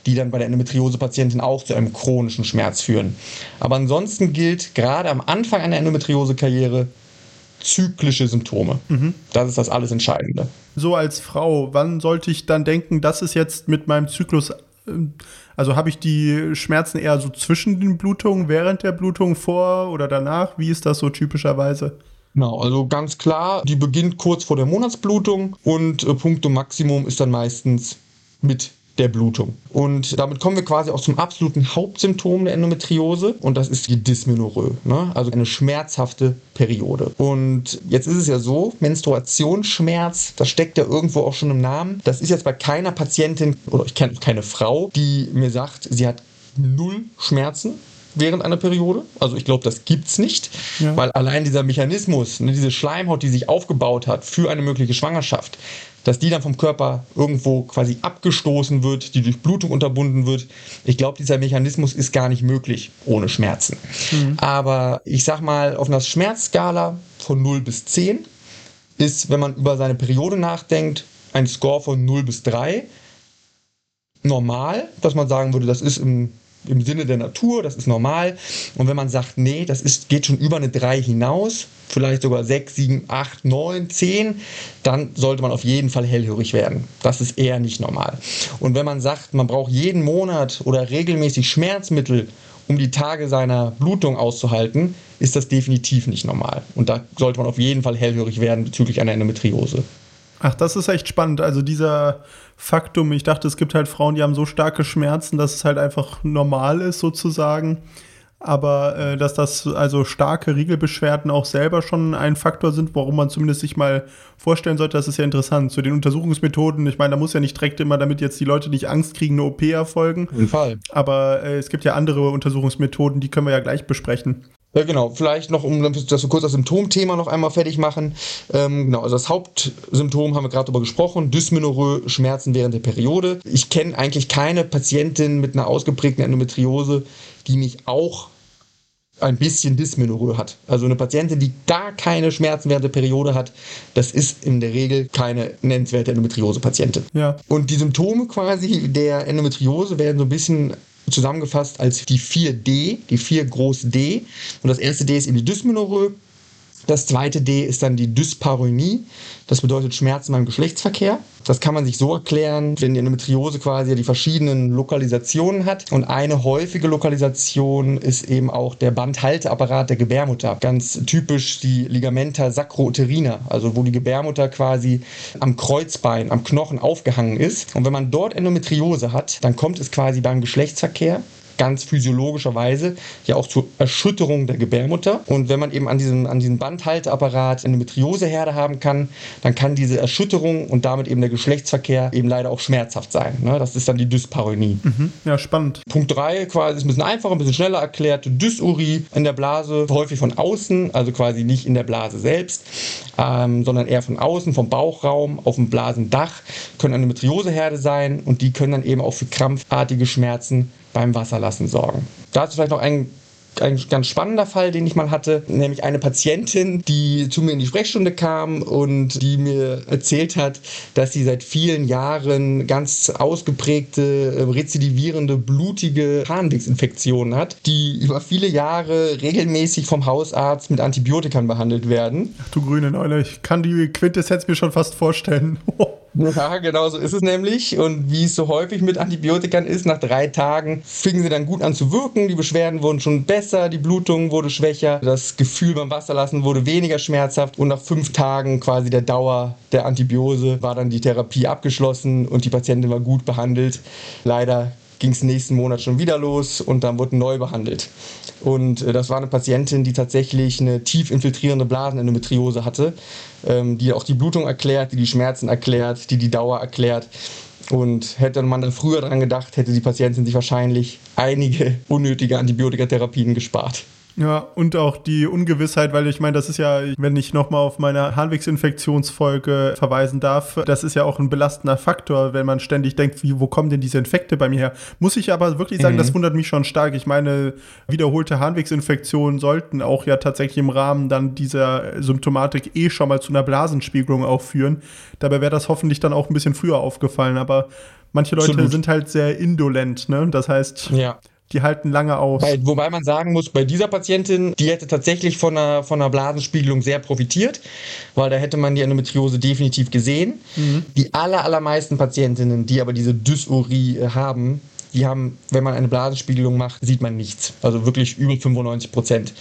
die dann bei der Endometriose-Patientin auch zu einem chronischen Schmerz führen. Aber ansonsten gilt gerade am Anfang einer Endometriose-Karriere zyklische Symptome. Mhm. Das ist das alles Entscheidende.
So als Frau, wann sollte ich dann denken, das ist jetzt mit meinem Zyklus also habe ich die Schmerzen eher so zwischen den Blutungen, während der Blutung, vor oder danach? Wie ist das so typischerweise?
Genau, also ganz klar, die beginnt kurz vor der Monatsblutung und äh, Punktum Maximum ist dann meistens mit der Blutung. Und damit kommen wir quasi auch zum absoluten Hauptsymptom der Endometriose und das ist die Dysmenorrhoe, ne? also eine schmerzhafte Periode. Und jetzt ist es ja so, Menstruationsschmerz, das steckt ja irgendwo auch schon im Namen. Das ist jetzt bei keiner Patientin oder ich kenne keine Frau, die mir sagt, sie hat null Schmerzen während einer Periode. Also ich glaube, das gibt es nicht, ja. weil allein dieser Mechanismus, ne, diese Schleimhaut, die sich aufgebaut hat für eine mögliche Schwangerschaft, dass die dann vom Körper irgendwo quasi abgestoßen wird, die durch Blutung unterbunden wird. Ich glaube, dieser Mechanismus ist gar nicht möglich ohne Schmerzen. Mhm. Aber ich sag mal, auf einer Schmerzskala von 0 bis 10 ist, wenn man über seine Periode nachdenkt, ein Score von 0 bis 3 normal, dass man sagen würde, das ist im im Sinne der Natur, das ist normal. Und wenn man sagt, nee, das ist, geht schon über eine 3 hinaus, vielleicht sogar 6, 7, 8, 9, 10, dann sollte man auf jeden Fall hellhörig werden. Das ist eher nicht normal. Und wenn man sagt, man braucht jeden Monat oder regelmäßig Schmerzmittel, um die Tage seiner Blutung auszuhalten, ist das definitiv nicht normal. Und da sollte man auf jeden Fall hellhörig werden bezüglich einer Endometriose.
Ach, das ist echt spannend. Also dieser Faktum, ich dachte, es gibt halt Frauen, die haben so starke Schmerzen, dass es halt einfach normal ist sozusagen. Aber äh, dass das also starke Riegelbeschwerden auch selber schon ein Faktor sind, warum man zumindest sich mal vorstellen sollte, das ist ja interessant. Zu den Untersuchungsmethoden, ich meine, da muss ja nicht direkt immer, damit jetzt die Leute nicht Angst kriegen, eine OP erfolgen.
Im Fall.
Aber äh, es gibt ja andere Untersuchungsmethoden, die können wir ja gleich besprechen.
Ja, genau. Vielleicht noch, um das so kurz das Symptomthema noch einmal fertig machen. Ähm, genau, also das Hauptsymptom haben wir gerade darüber gesprochen, Dysmenorrhoe, Schmerzen während der Periode. Ich kenne eigentlich keine Patientin mit einer ausgeprägten Endometriose, die nicht auch ein bisschen Dysmenorrhoe hat. Also eine Patientin, die gar keine Schmerzen während der Periode hat, das ist in der Regel keine nennenswerte Endometriose-Patientin.
Ja.
Und die Symptome quasi der Endometriose werden so ein bisschen zusammengefasst als die 4D, die 4 groß D. Und das erste D ist eben die Dysmenorrhoe. Das zweite D ist dann die Dyspareunie. Das bedeutet Schmerzen beim Geschlechtsverkehr. Das kann man sich so erklären, wenn die Endometriose quasi die verschiedenen Lokalisationen hat. Und eine häufige Lokalisation ist eben auch der Bandhalteapparat der Gebärmutter. Ganz typisch die Ligamenta sacrouterina, also wo die Gebärmutter quasi am Kreuzbein, am Knochen aufgehangen ist. Und wenn man dort Endometriose hat, dann kommt es quasi beim Geschlechtsverkehr ganz physiologischerweise ja auch zur Erschütterung der Gebärmutter. Und wenn man eben an diesem, an diesem Bandhalteapparat eine Metrioseherde haben kann, dann kann diese Erschütterung und damit eben der Geschlechtsverkehr eben leider auch schmerzhaft sein. Ne? Das ist dann die Dyspareunie.
Mhm. Ja, spannend.
Punkt 3 quasi ist ein bisschen einfacher, ein bisschen schneller erklärt. Dysurie in der Blase, häufig von außen, also quasi nicht in der Blase selbst, ähm, sondern eher von außen, vom Bauchraum, auf dem Blasendach, können eine Metrioseherde sein und die können dann eben auch für krampfartige Schmerzen beim Wasserlassen sorgen. Dazu vielleicht noch ein ein ganz spannender Fall, den ich mal hatte, nämlich eine Patientin, die zu mir in die Sprechstunde kam und die mir erzählt hat, dass sie seit vielen Jahren ganz ausgeprägte, äh, rezidivierende, blutige Harnwegsinfektionen hat, die über viele Jahre regelmäßig vom Hausarzt mit Antibiotikern behandelt werden.
Ach du grüne Neule, ich kann die Quintessenz mir schon fast vorstellen. (laughs) (laughs)
Ja, genau so ist es nämlich. Und wie es so häufig mit Antibiotikern ist, nach drei Tagen fingen sie dann gut an zu wirken. Die Beschwerden wurden schon besser, die Blutung wurde schwächer, das Gefühl beim Wasserlassen wurde weniger schmerzhaft. Und nach fünf Tagen quasi der Dauer der Antibiose war dann die Therapie abgeschlossen und die Patientin war gut behandelt. Leider ging es nächsten Monat schon wieder los und dann wurde neu behandelt. Und äh, das war eine Patientin, die tatsächlich eine tief infiltrierende Blasenendometriose hatte, ähm, die auch die Blutung erklärt, die die Schmerzen erklärt, die die Dauer erklärt. Und hätte man dann früher daran gedacht, hätte die Patientin sich wahrscheinlich einige unnötige Antibiotikatherapien gespart.
Ja, und auch die Ungewissheit, weil ich meine, das ist ja, wenn ich nochmal auf meine Harnwegsinfektionsfolge verweisen darf, das ist ja auch ein belastender Faktor, wenn man ständig denkt, wie, wo kommen denn diese Infekte bei mir her? Muss ich aber wirklich sagen, mhm. das wundert mich schon stark. Ich meine, wiederholte Harnwegsinfektionen sollten auch ja tatsächlich im Rahmen dann dieser Symptomatik eh schon mal zu einer Blasenspiegelung auch führen. Dabei wäre das hoffentlich dann auch ein bisschen früher aufgefallen, aber manche Leute Absolut. sind halt sehr indolent, ne? Das heißt, ja die halten lange aus.
Bei, wobei man sagen muss, bei dieser Patientin, die hätte tatsächlich von einer, von einer Blasenspiegelung sehr profitiert, weil da hätte man die Endometriose definitiv gesehen. Mhm. Die aller, allermeisten Patientinnen, die aber diese Dysurie äh, haben, die haben, wenn man eine Blasenspiegelung macht, sieht man nichts. Also wirklich über 95 Prozent.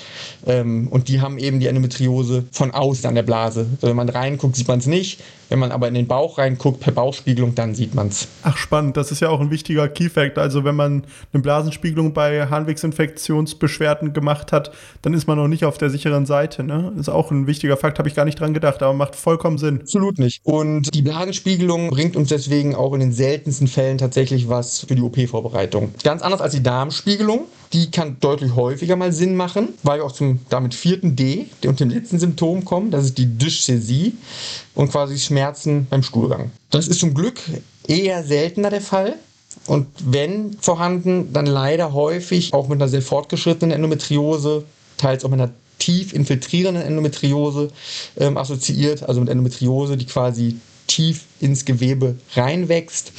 Ähm, und die haben eben die Endometriose von außen an der Blase. Also wenn man reinguckt, sieht man es nicht. Wenn man aber in den Bauch reinguckt, per Bauchspiegelung, dann sieht man es.
Ach, spannend. Das ist ja auch ein wichtiger Key-Fact. Also, wenn man eine Blasenspiegelung bei Harnwegsinfektionsbeschwerden gemacht hat, dann ist man noch nicht auf der sicheren Seite. Ne? Ist auch ein wichtiger Fakt, habe ich gar nicht dran gedacht, aber macht vollkommen Sinn.
Absolut nicht. Und die Blasenspiegelung bringt uns deswegen auch in den seltensten Fällen tatsächlich was für die OP-Vorbereitung. Ganz anders als die Darmspiegelung. Die kann deutlich häufiger mal Sinn machen, weil wir auch zum damit vierten D und dem letzten Symptom kommen. Das ist die Dyschäsie und quasi Schmerzen beim Stuhlgang. Das ist zum Glück eher seltener der Fall. Und wenn vorhanden, dann leider häufig auch mit einer sehr fortgeschrittenen Endometriose, teils auch mit einer tief infiltrierenden Endometriose ähm, assoziiert, also mit Endometriose, die quasi tief ins Gewebe reinwächst.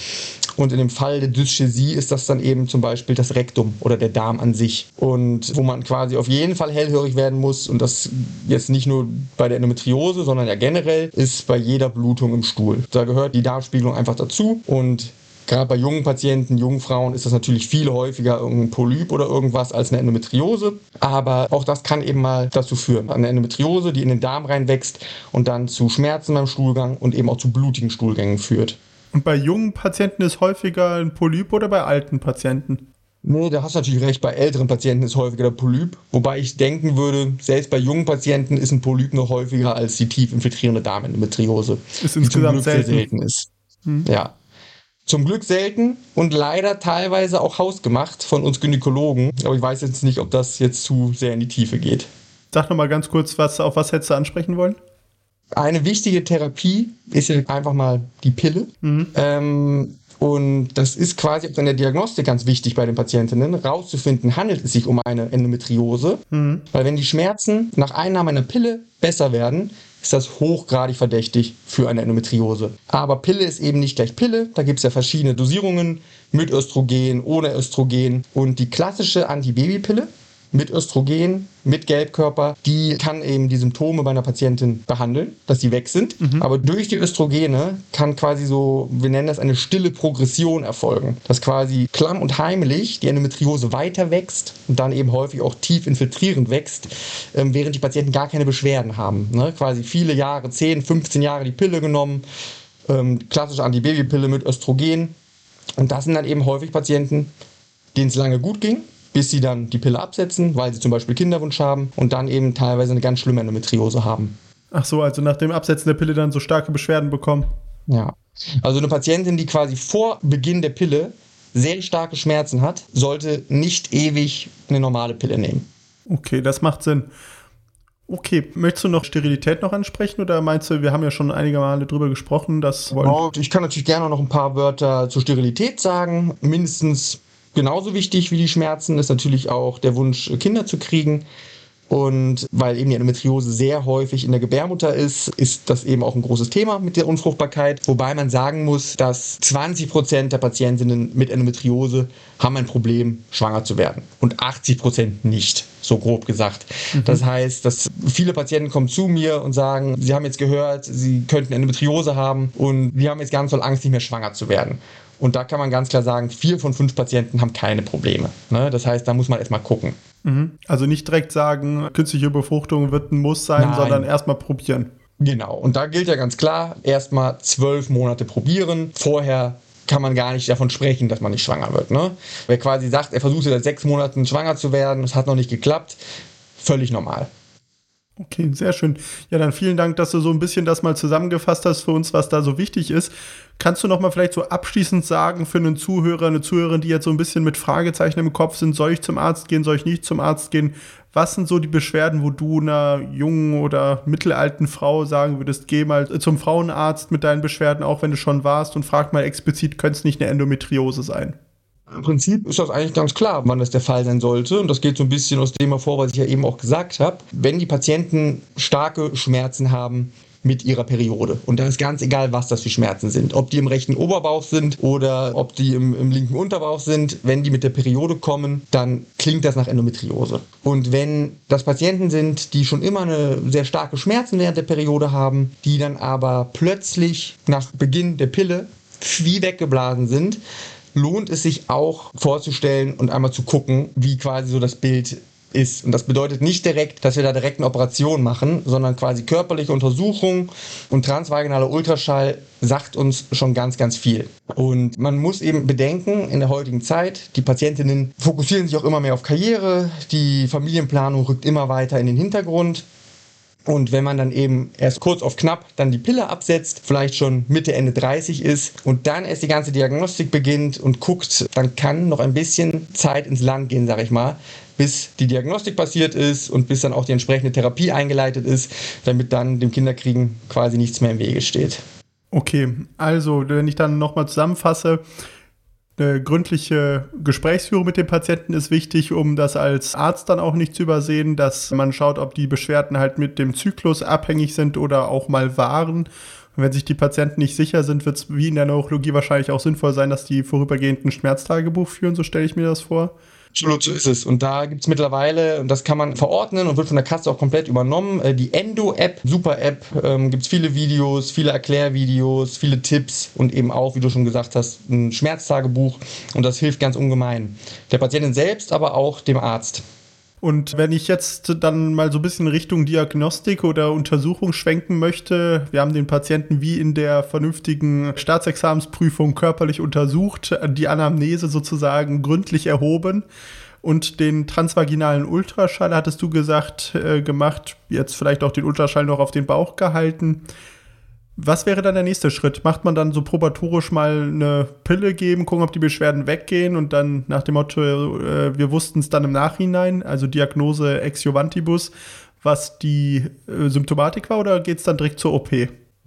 Und in dem Fall der Dyschäsie ist das dann eben zum Beispiel das Rektum oder der Darm an sich. Und wo man quasi auf jeden Fall hellhörig werden muss, und das jetzt nicht nur bei der Endometriose, sondern ja generell, ist bei jeder Blutung im Stuhl. Da gehört die Darmspiegelung einfach dazu. Und Gerade bei jungen Patienten, jungen Frauen ist das natürlich viel häufiger irgendein Polyp oder irgendwas als eine Endometriose. Aber auch das kann eben mal dazu führen. Eine Endometriose, die in den Darm reinwächst und dann zu Schmerzen beim Stuhlgang und eben auch zu blutigen Stuhlgängen führt.
Und bei jungen Patienten ist häufiger ein Polyp oder bei alten Patienten?
Nee, da hast du natürlich recht. Bei älteren Patienten ist häufiger der Polyp. Wobei ich denken würde, selbst bei jungen Patienten ist ein Polyp noch häufiger als die tief infiltrierende Darmendometriose.
Ist insgesamt selten.
selten ist. Hm. Ja. Zum Glück selten und leider teilweise auch hausgemacht von uns Gynäkologen. Aber ich weiß jetzt nicht, ob das jetzt zu sehr in die Tiefe geht.
Sag noch mal ganz kurz, was, auf was hättest du ansprechen wollen?
Eine wichtige Therapie ist ja einfach mal die Pille. Mhm. Ähm, und das ist quasi auch in der Diagnostik ganz wichtig bei den Patientinnen, rauszufinden, handelt es sich um eine Endometriose. Mhm. Weil wenn die Schmerzen nach Einnahme einer Pille besser werden, ist das hochgradig verdächtig für eine Endometriose. Aber Pille ist eben nicht gleich Pille. Da gibt es ja verschiedene Dosierungen mit Östrogen, ohne Östrogen. Und die klassische Antibabypille, mit Östrogen, mit Gelbkörper, die kann eben die Symptome bei einer Patientin behandeln, dass sie weg sind. Mhm. Aber durch die Östrogene kann quasi so, wir nennen das eine stille Progression erfolgen, dass quasi klamm und heimlich die Endometriose weiter wächst und dann eben häufig auch tief infiltrierend wächst, ähm, während die Patienten gar keine Beschwerden haben. Ne? Quasi viele Jahre, 10, 15 Jahre die Pille genommen, ähm, klassische Antibabypille mit Östrogen. Und das sind dann eben häufig Patienten, denen es lange gut ging, bis sie dann die Pille absetzen, weil sie zum Beispiel Kinderwunsch haben und dann eben teilweise eine ganz schlimme Endometriose haben.
Ach so, also nach dem Absetzen der Pille dann so starke Beschwerden bekommen.
Ja. Also eine Patientin, die quasi vor Beginn der Pille sehr starke Schmerzen hat, sollte nicht ewig eine normale Pille nehmen.
Okay, das macht Sinn. Okay, möchtest du noch Sterilität noch ansprechen oder meinst du, wir haben ja schon einige Male drüber gesprochen, dass
wollen Ich kann natürlich gerne noch ein paar Wörter zur Sterilität sagen. Mindestens genauso wichtig wie die Schmerzen ist natürlich auch der Wunsch, Kinder zu kriegen. Und weil eben die Endometriose sehr häufig in der Gebärmutter ist, ist das eben auch ein großes Thema mit der Unfruchtbarkeit. Wobei man sagen muss, dass 20 Prozent der Patientinnen mit Endometriose haben ein Problem, schwanger zu werden. Und 80 Prozent nicht, so grob gesagt. Mhm. Das heißt, dass viele Patienten kommen zu mir und sagen, sie haben jetzt gehört, sie könnten Endometriose haben und wir haben jetzt ganz doll Angst, nicht mehr schwanger zu werden. Und da kann man ganz klar sagen, vier von fünf Patienten haben keine Probleme. Ne? Das heißt, da muss man erstmal gucken.
Mhm. Also nicht direkt sagen, künstliche Befruchtung wird ein Muss sein, Nein. sondern erstmal probieren.
Genau. Und da gilt ja ganz klar, erstmal zwölf Monate probieren. Vorher kann man gar nicht davon sprechen, dass man nicht schwanger wird. Ne? Wer quasi sagt, er versucht seit sechs Monaten schwanger zu werden, es hat noch nicht geklappt, völlig normal.
Okay, sehr schön. Ja, dann vielen Dank, dass du so ein bisschen das mal zusammengefasst hast für uns, was da so wichtig ist. Kannst du noch mal vielleicht so abschließend sagen für einen Zuhörer, eine Zuhörerin, die jetzt so ein bisschen mit Fragezeichen im Kopf sind, soll ich zum Arzt gehen, soll ich nicht zum Arzt gehen? Was sind so die Beschwerden, wo du einer jungen oder mittelalten Frau sagen würdest, geh mal zum Frauenarzt mit deinen Beschwerden, auch wenn du schon warst und frag mal explizit, könnte es nicht eine Endometriose sein?
Im Prinzip ist das eigentlich ganz klar, wann das der Fall sein sollte. Und das geht so ein bisschen aus dem hervor, was ich ja eben auch gesagt habe. Wenn die Patienten starke Schmerzen haben, mit ihrer Periode. Und da ist ganz egal, was das für Schmerzen sind. Ob die im rechten Oberbauch sind oder ob die im, im, linken Unterbauch sind. Wenn die mit der Periode kommen, dann klingt das nach Endometriose. Und wenn das Patienten sind, die schon immer eine sehr starke Schmerzen während der Periode haben, die dann aber plötzlich nach Beginn der Pille wie weggeblasen sind, lohnt es sich auch vorzustellen und einmal zu gucken, wie quasi so das Bild ist. Und das bedeutet nicht direkt, dass wir da direkt eine Operation machen, sondern quasi körperliche Untersuchung und transvaginaler Ultraschall sagt uns schon ganz, ganz viel. Und man muss eben bedenken, in der heutigen Zeit, die Patientinnen fokussieren sich auch immer mehr auf Karriere, die Familienplanung rückt immer weiter in den Hintergrund. Und wenn man dann eben erst kurz auf knapp dann die Pille absetzt, vielleicht schon Mitte, Ende 30 ist und dann erst die ganze Diagnostik beginnt und guckt, dann kann noch ein bisschen Zeit ins Land gehen, sag ich mal, bis die Diagnostik passiert ist und bis dann auch die entsprechende Therapie eingeleitet ist, damit dann dem Kinderkriegen quasi nichts mehr im Wege steht.
Okay, also wenn ich dann nochmal zusammenfasse, eine gründliche Gesprächsführung mit dem Patienten ist wichtig, um das als Arzt dann auch nicht zu übersehen, dass man schaut, ob die Beschwerden halt mit dem Zyklus abhängig sind oder auch mal waren. Und wenn sich die Patienten nicht sicher sind, wird es wie in der Neurologie wahrscheinlich auch sinnvoll sein, dass die vorübergehend ein Schmerztagebuch führen, so stelle ich mir das vor.
Absolut, so ist es. Und da gibt es mittlerweile, und das kann man verordnen und wird von der Kasse auch komplett übernommen, äh, die Endo-App, super App, ähm, gibt es viele Videos, viele Erklärvideos, viele Tipps und eben auch, wie du schon gesagt hast, ein Schmerztagebuch. Und das hilft ganz ungemein. Der Patientin selbst, aber auch dem Arzt.
Und wenn ich jetzt dann mal so ein bisschen Richtung Diagnostik oder Untersuchung schwenken möchte, wir haben den Patienten wie in der vernünftigen Staatsexamensprüfung körperlich untersucht, die Anamnese sozusagen gründlich erhoben und den transvaginalen Ultraschall, hattest du gesagt, äh, gemacht, jetzt vielleicht auch den Ultraschall noch auf den Bauch gehalten. Was wäre dann der nächste Schritt? Macht man dann so probatorisch mal eine Pille geben, gucken, ob die Beschwerden weggehen und dann nach dem Motto, äh, wir wussten es dann im Nachhinein, also Diagnose ex juvantibus, was die äh, Symptomatik war oder geht es dann direkt zur OP?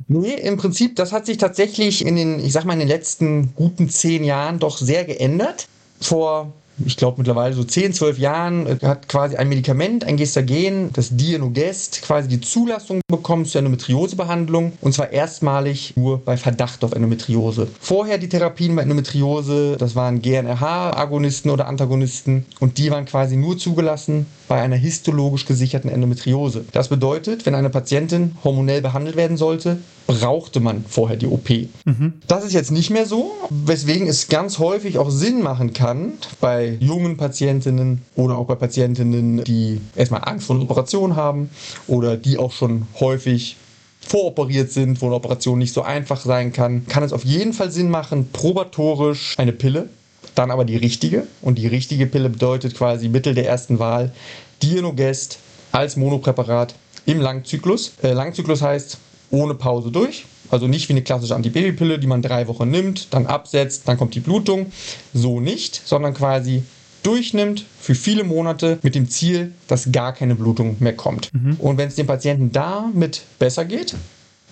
Nee, im Prinzip, das hat sich tatsächlich in den, ich sag mal, in den letzten guten zehn Jahren doch sehr geändert. Vor ich glaube mittlerweile so 10, 12 Jahren, äh, hat quasi ein Medikament, ein Gestagen, das Dienogest, quasi die Zulassung bekommen zur Endometriosebehandlung und zwar erstmalig nur bei Verdacht auf Endometriose. Vorher die Therapien bei Endometriose, das waren GNRH-Agonisten oder Antagonisten und die waren quasi nur zugelassen bei einer histologisch gesicherten Endometriose. Das bedeutet, wenn eine Patientin hormonell behandelt werden sollte, brauchte man vorher die OP. Mhm. Das ist jetzt nicht mehr so, weswegen es ganz häufig auch Sinn machen kann, bei jungen Patientinnen oder auch bei Patientinnen, die erstmal Angst vor einer Operation haben oder die auch schon häufig voroperiert sind, wo eine Operation nicht so einfach sein kann, kann es auf jeden Fall Sinn machen, probatorisch eine Pille, dann aber die richtige. Und die richtige Pille bedeutet quasi Mittel der ersten Wahl, Dienogest als Monopräparat im Langzyklus. Äh, Langzyklus heißt ohne Pause durch. Also nicht wie eine klassische Antibabypille, die man drei Wochen nimmt, dann absetzt, dann kommt die Blutung. So nicht, sondern quasi durchnimmt für viele Monate mit dem Ziel, dass gar keine Blutung mehr kommt. Mhm. Und wenn es dem Patienten damit besser geht,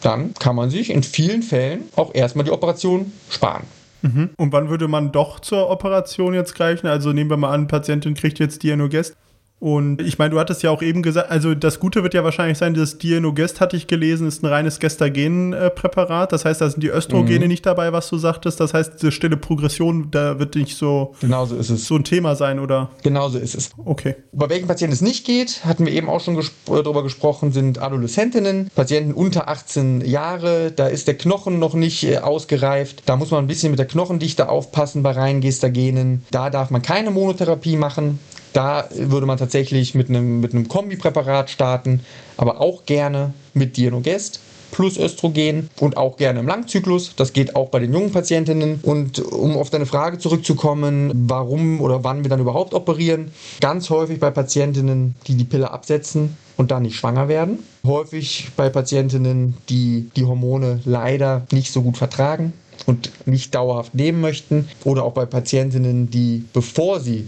dann kann man sich in vielen Fällen auch erstmal die Operation sparen.
Mhm. Und wann würde man doch zur Operation jetzt greifen? Also nehmen wir mal an, Patientin kriegt jetzt Dianogest und ich meine, du hattest ja auch eben gesagt, also das Gute wird ja wahrscheinlich sein, das Dienogest hatte ich gelesen, ist ein reines Gestagen-Präparat. Das heißt, da sind die Östrogene mhm. nicht dabei, was du sagtest. Das heißt, diese stille Progression, da wird nicht so,
Genauso ist es.
so ein Thema sein, oder?
Genauso ist es.
Okay.
Bei welchen Patienten es nicht geht, hatten wir eben auch schon gesp äh, darüber gesprochen, sind Adoleszentinnen, Patienten unter 18 Jahre. Da ist der Knochen noch nicht äh, ausgereift. Da muss man ein bisschen mit der Knochendichte aufpassen bei reinen Gestagenen. Da darf man keine Monotherapie machen. Da würde man tatsächlich mit einem, mit einem Kombipräparat starten, aber auch gerne mit Dienogest plus Östrogen und auch gerne im Langzyklus. Das geht auch bei den jungen Patientinnen. Und um auf deine Frage zurückzukommen, warum oder wann wir dann überhaupt operieren, ganz häufig bei Patientinnen, die die Pille absetzen und dann nicht schwanger werden. Häufig bei Patientinnen, die die Hormone leider nicht so gut vertragen und nicht dauerhaft nehmen möchten. Oder auch bei Patientinnen, die bevor sie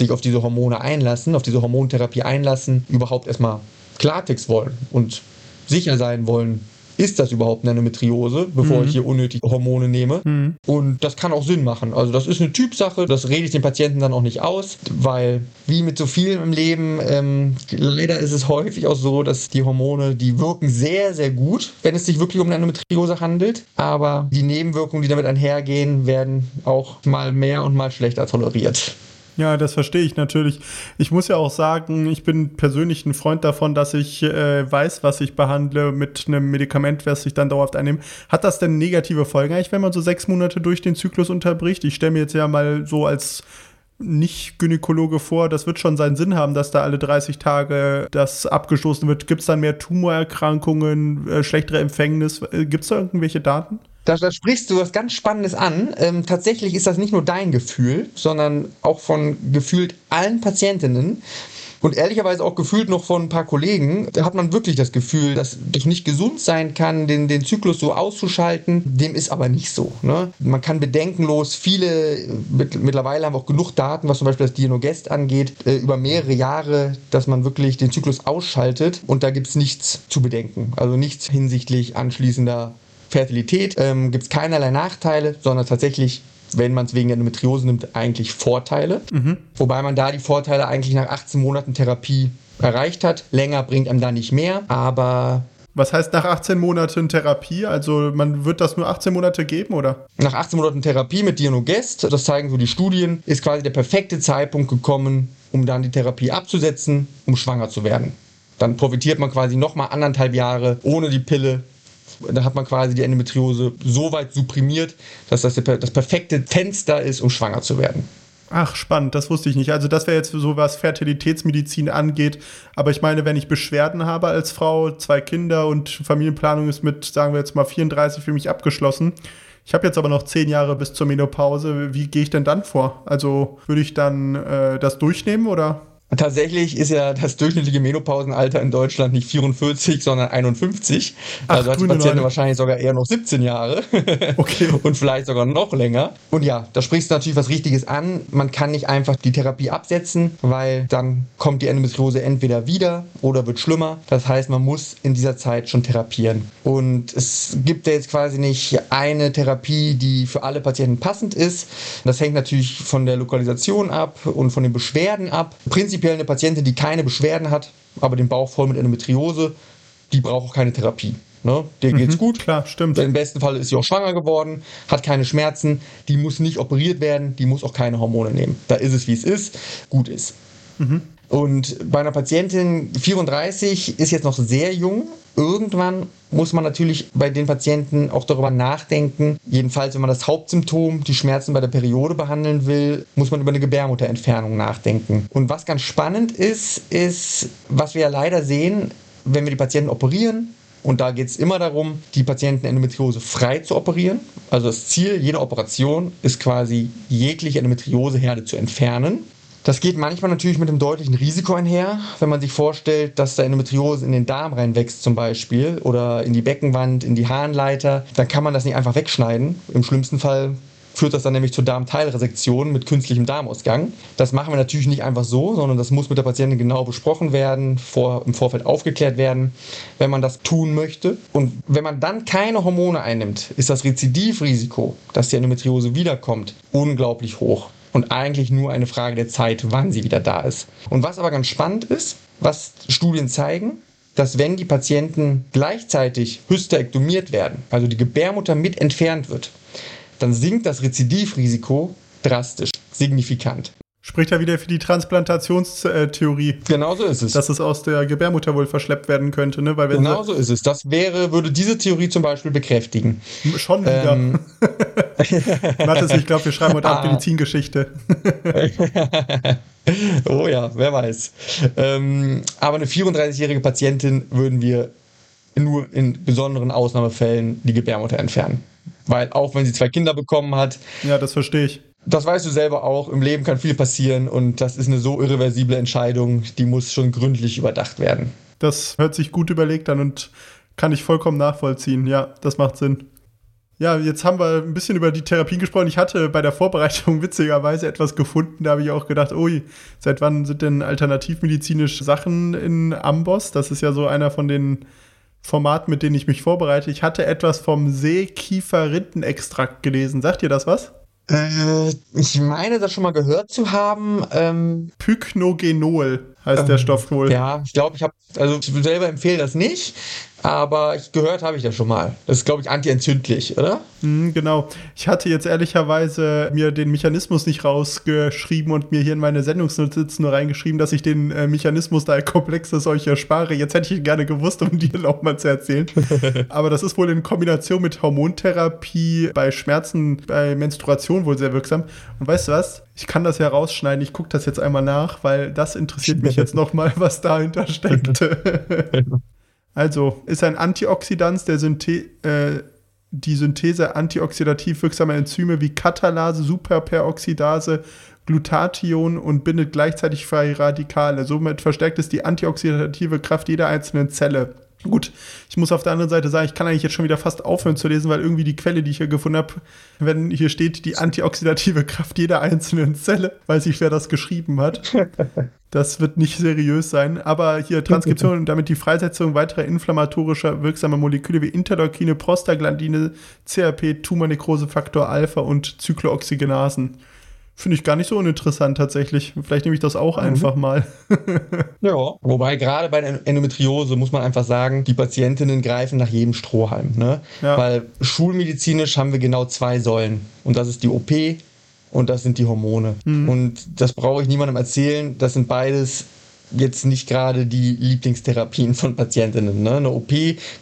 sich auf diese Hormone einlassen, auf diese Hormontherapie einlassen, überhaupt erstmal Klartext wollen und sicher sein wollen, ist das überhaupt eine Endometriose, bevor mhm. ich hier unnötig Hormone nehme. Mhm. Und das kann auch Sinn machen. Also das ist eine Typsache, das rede ich den Patienten dann auch nicht aus, weil wie mit so vielem im Leben, ähm, leider ist es häufig auch so, dass die Hormone, die wirken sehr, sehr gut, wenn es sich wirklich um eine Endometriose handelt, aber die Nebenwirkungen, die damit einhergehen, werden auch mal mehr und mal schlechter toleriert.
Ja, das verstehe ich natürlich. Ich muss ja auch sagen, ich bin persönlich ein Freund davon, dass ich äh, weiß, was ich behandle mit einem Medikament, was ich dann dauerhaft einnehme. Hat das denn negative Folgen eigentlich, wenn man so sechs Monate durch den Zyklus unterbricht? Ich stelle mir jetzt ja mal so als nicht-Gynäkologe vor, das wird schon seinen Sinn haben, dass da alle 30 Tage das abgestoßen wird. Gibt es dann mehr Tumorerkrankungen, äh, schlechtere Empfängnis? Äh, Gibt es da irgendwelche Daten?
Da, da, sprichst du was ganz Spannendes an. Ähm, tatsächlich ist das nicht nur dein Gefühl, sondern auch von gefühlt allen Patientinnen. Und ehrlicherweise auch gefühlt noch von ein paar Kollegen, da hat man wirklich das Gefühl, dass das nicht gesund sein kann, den, den Zyklus so auszuschalten. Dem ist aber nicht so. Ne? Man kann bedenkenlos viele, mit, mittlerweile haben wir auch genug Daten, was zum Beispiel das Dienogest angeht, äh, über mehrere Jahre, dass man wirklich den Zyklus ausschaltet und da gibt es nichts zu bedenken. Also nichts hinsichtlich anschließender Fertilität ähm, gibt es keinerlei Nachteile, sondern tatsächlich wenn man es wegen Endometriose nimmt, eigentlich Vorteile. Mhm. Wobei man da die Vorteile eigentlich nach 18 Monaten Therapie erreicht hat. Länger bringt einem da nicht mehr, aber.
Was heißt nach 18 Monaten Therapie? Also man wird das nur 18 Monate geben, oder?
Nach 18 Monaten Therapie mit Dienogest, das zeigen so die Studien, ist quasi der perfekte Zeitpunkt gekommen, um dann die Therapie abzusetzen, um schwanger zu werden. Dann profitiert man quasi nochmal anderthalb Jahre ohne die Pille da hat man quasi die Endometriose so weit supprimiert, dass das das perfekte Fenster ist, um schwanger zu werden.
Ach, spannend, das wusste ich nicht. Also das wäre jetzt so, was Fertilitätsmedizin angeht. Aber ich meine, wenn ich Beschwerden habe als Frau, zwei Kinder und Familienplanung ist mit, sagen wir jetzt mal, 34 für mich abgeschlossen. Ich habe jetzt aber noch zehn Jahre bis zur Menopause. Wie gehe ich denn dann vor? Also würde ich dann äh, das durchnehmen oder?
Tatsächlich ist ja das durchschnittliche Menopausenalter in Deutschland nicht 44, sondern 51. Ach, also hat die Patientin wahrscheinlich sogar eher noch 17 Jahre. Okay. (laughs) und vielleicht sogar noch länger. Und ja, da sprichst du natürlich was Richtiges an. Man kann nicht einfach die Therapie absetzen, weil dann kommt die Endometriose entweder wieder oder wird schlimmer. Das heißt, man muss in dieser Zeit schon therapieren. Und es gibt ja jetzt quasi nicht eine Therapie, die für alle Patienten passend ist. Das hängt natürlich von der Lokalisation ab und von den Beschwerden ab. Prinzipiell eine Patientin, die keine Beschwerden hat, aber den Bauch voll mit Endometriose, die braucht auch keine Therapie. Ne? Der geht's mhm, gut.
Klar, stimmt.
Im besten Fall ist sie auch schwanger geworden, hat keine Schmerzen, die muss nicht operiert werden, die muss auch keine Hormone nehmen. Da ist es, wie es ist, gut ist. Mhm. Und bei einer Patientin 34 ist jetzt noch sehr jung. Irgendwann muss man natürlich bei den Patienten auch darüber nachdenken. Jedenfalls, wenn man das Hauptsymptom, die Schmerzen bei der Periode behandeln will, muss man über eine Gebärmutterentfernung nachdenken. Und was ganz spannend ist, ist, was wir ja leider sehen, wenn wir die Patienten operieren, und da geht es immer darum, die Patienten Endometriose frei zu operieren. Also das Ziel jeder Operation ist quasi jegliche Endometrioseherde zu entfernen. Das geht manchmal natürlich mit einem deutlichen Risiko einher, wenn man sich vorstellt, dass da Endometriose in den Darm reinwächst zum Beispiel oder in die Beckenwand, in die Harnleiter, dann kann man das nicht einfach wegschneiden. Im schlimmsten Fall führt das dann nämlich zur Darmteilresektion mit künstlichem Darmausgang. Das machen wir natürlich nicht einfach so, sondern das muss mit der Patientin genau besprochen werden, vor, im Vorfeld aufgeklärt werden, wenn man das tun möchte. Und wenn man dann keine Hormone einnimmt, ist das Rezidivrisiko, dass die Endometriose wiederkommt, unglaublich hoch und eigentlich nur eine Frage der Zeit, wann sie wieder da ist. Und was aber ganz spannend ist, was Studien zeigen, dass wenn die Patienten gleichzeitig hysterektomiert werden, also die Gebärmutter mit entfernt wird, dann sinkt das Rezidivrisiko drastisch, signifikant.
Spricht ja wieder für die Transplantationstheorie.
Genau so ist es.
Dass es aus der Gebärmutter wohl verschleppt werden könnte, ne?
Weil wenn genau so ist es. Das wäre, würde diese Theorie zum Beispiel bekräftigen.
Schon wieder. Ähm. (laughs) Mathis, ich glaube, wir schreiben heute ah. Medizingeschichte. (laughs)
oh ja, wer weiß. Ähm, aber eine 34-jährige Patientin würden wir nur in besonderen Ausnahmefällen die Gebärmutter entfernen. Weil auch wenn sie zwei Kinder bekommen hat.
Ja, das verstehe ich
das weißt du selber auch, im Leben kann viel passieren und das ist eine so irreversible Entscheidung, die muss schon gründlich überdacht werden.
Das hört sich gut überlegt an und kann ich vollkommen nachvollziehen. Ja, das macht Sinn. Ja, jetzt haben wir ein bisschen über die Therapien gesprochen. Ich hatte bei der Vorbereitung (laughs) witzigerweise etwas gefunden. Da habe ich auch gedacht, ui, seit wann sind denn alternativmedizinische Sachen in Amboss? Das ist ja so einer von den Formaten, mit denen ich mich vorbereite. Ich hatte etwas vom Seekiefer-Rindenextrakt gelesen. Sagt ihr das was?
Äh, ich meine, das schon mal gehört zu haben.
Ähm, Pyknogenol heißt ähm, der Stoff wohl.
Ja, ich glaube, ich habe, also ich selber empfehle das nicht, aber ich, gehört habe ich das schon mal. Das ist, glaube ich, antientzündlich, oder?
Mhm, genau. Ich hatte jetzt ehrlicherweise mir den Mechanismus nicht rausgeschrieben und mir hier in meine Sendungsnotizen nur reingeschrieben, dass ich den äh, Mechanismus da komplexes euch erspare. Jetzt hätte ich ihn gerne gewusst, um (laughs) dir nochmal zu erzählen. (laughs) aber das ist wohl in Kombination mit Hormontherapie bei Schmerzen, bei Menstruation wohl sehr wirksam. Und weißt du was? Ich kann das ja rausschneiden. Ich gucke das jetzt einmal nach, weil das interessiert mich jetzt nochmal, was dahinter (laughs) steckt. Also ist ein Antioxidant, der Synthe äh, die Synthese antioxidativ wirksamer Enzyme wie Katalase, Superperoxidase, Glutathion und bindet gleichzeitig freie Radikale. Somit verstärkt es die antioxidative Kraft jeder einzelnen Zelle. Gut, ich muss auf der anderen Seite sagen, ich kann eigentlich jetzt schon wieder fast aufhören zu lesen, weil irgendwie die Quelle, die ich hier gefunden habe, wenn hier steht, die antioxidative Kraft jeder einzelnen Zelle, weiß ich, wer das geschrieben hat. (laughs) Das wird nicht seriös sein. Aber hier Transkription und damit die Freisetzung weiterer inflammatorischer wirksamer Moleküle wie Interleukine, Prostaglandine, CRP, Tumornekrosefaktor Alpha und Zyklooxygenasen. Finde ich gar nicht so uninteressant tatsächlich. Vielleicht nehme ich das auch mhm. einfach mal. (laughs)
ja, wobei gerade bei der Endometriose muss man einfach sagen, die Patientinnen greifen nach jedem Strohhalm. Ne? Ja. Weil schulmedizinisch haben wir genau zwei Säulen. Und das ist die OP und das sind die Hormone. Mhm. Und das brauche ich niemandem erzählen. Das sind beides jetzt nicht gerade die Lieblingstherapien von Patientinnen. Ne? Eine OP,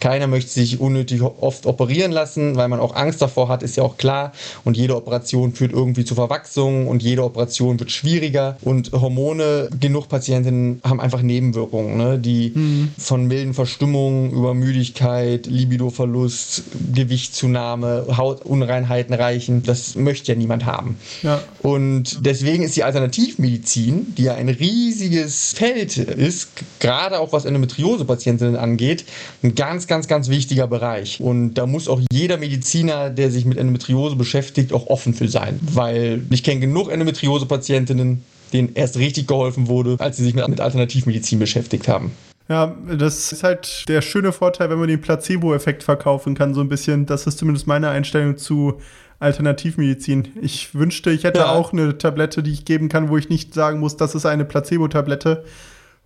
keiner möchte sich unnötig oft operieren lassen, weil man auch Angst davor hat, ist ja auch klar. Und jede Operation führt irgendwie zu Verwachsungen und jede Operation wird schwieriger. Und Hormone, genug Patientinnen haben einfach Nebenwirkungen, ne? die mhm. von milden Verstimmungen über Müdigkeit, Libidoverlust, Gewichtszunahme, Hautunreinheiten reichen. Das möchte ja niemand haben. Ja. Und deswegen ist die Alternativmedizin, die ja ein riesiges Feld ist, gerade auch was Endometriose-Patientinnen angeht, ein ganz, ganz, ganz wichtiger Bereich. Und da muss auch jeder Mediziner, der sich mit Endometriose beschäftigt, auch offen für sein. Weil ich kenne genug Endometriose-Patientinnen, denen erst richtig geholfen wurde, als sie sich mit Alternativmedizin beschäftigt haben.
Ja, das ist halt der schöne Vorteil, wenn man den Placebo-Effekt verkaufen kann, so ein bisschen. Das ist zumindest meine Einstellung zu Alternativmedizin. Ich wünschte, ich hätte ja. auch eine Tablette, die ich geben kann, wo ich nicht sagen muss, das ist eine Placebo-Tablette.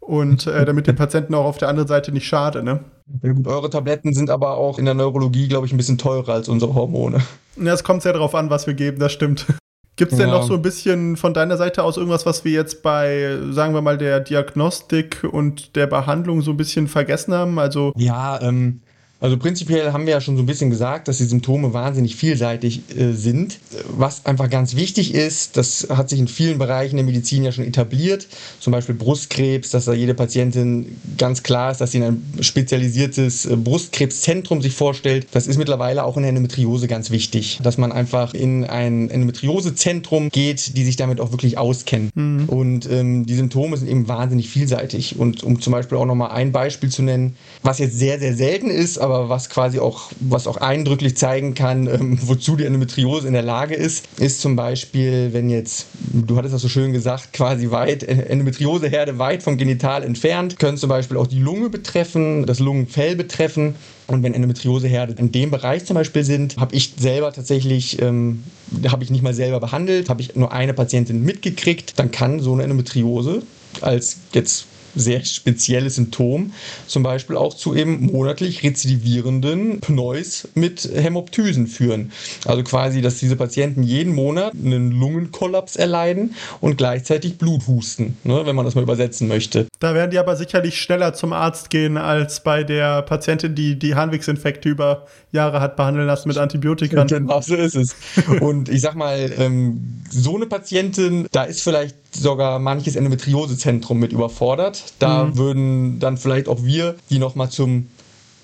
Und äh, damit den Patienten auch auf der anderen Seite nicht schade, ne?
Ja, gut, eure Tabletten sind aber auch in der Neurologie, glaube ich, ein bisschen teurer als unsere Hormone.
Ja, es kommt sehr darauf an, was wir geben, das stimmt. Gibt es denn ja. noch so ein bisschen von deiner Seite aus irgendwas, was wir jetzt bei, sagen wir mal, der Diagnostik und der Behandlung so ein bisschen vergessen haben? Also
ja, ähm, also prinzipiell haben wir ja schon so ein bisschen gesagt, dass die Symptome wahnsinnig vielseitig äh, sind. Was einfach ganz wichtig ist, das hat sich in vielen Bereichen der Medizin ja schon etabliert, zum Beispiel Brustkrebs, dass da jede Patientin ganz klar ist, dass sie in ein spezialisiertes äh, Brustkrebszentrum sich vorstellt. Das ist mittlerweile auch in der Endometriose ganz wichtig, dass man einfach in ein Endometriosezentrum geht, die sich damit auch wirklich auskennen. Mhm. Und ähm, die Symptome sind eben wahnsinnig vielseitig. Und um zum Beispiel auch nochmal ein Beispiel zu nennen, was jetzt sehr, sehr selten ist, aber aber was quasi auch, was auch eindrücklich zeigen kann, ähm, wozu die Endometriose in der Lage ist, ist zum Beispiel, wenn jetzt, du hattest das so schön gesagt, quasi weit, Endometrioseherde weit vom Genital entfernt, können zum Beispiel auch die Lunge betreffen, das Lungenfell betreffen. Und wenn Endometrioseherde in dem Bereich zum Beispiel sind, habe ich selber tatsächlich, ähm, habe ich nicht mal selber behandelt, habe ich nur eine Patientin mitgekriegt, dann kann so eine Endometriose als jetzt sehr spezielles Symptom, zum Beispiel auch zu eben monatlich rezidivierenden Pneus mit Hämoptysen führen. Also quasi, dass diese Patienten jeden Monat einen Lungenkollaps erleiden und gleichzeitig Bluthusten, ne, wenn man das mal übersetzen möchte.
Da werden die aber sicherlich schneller zum Arzt gehen als bei der Patientin, die die Harnwegsinfekte über Jahre hat behandeln lassen mit Antibiotika. (laughs)
Genau, so ist es. Und ich sag mal, ähm, so eine Patientin, da ist vielleicht sogar manches Endometriosezentrum mit überfordert. Da mhm. würden dann vielleicht auch wir die nochmal zum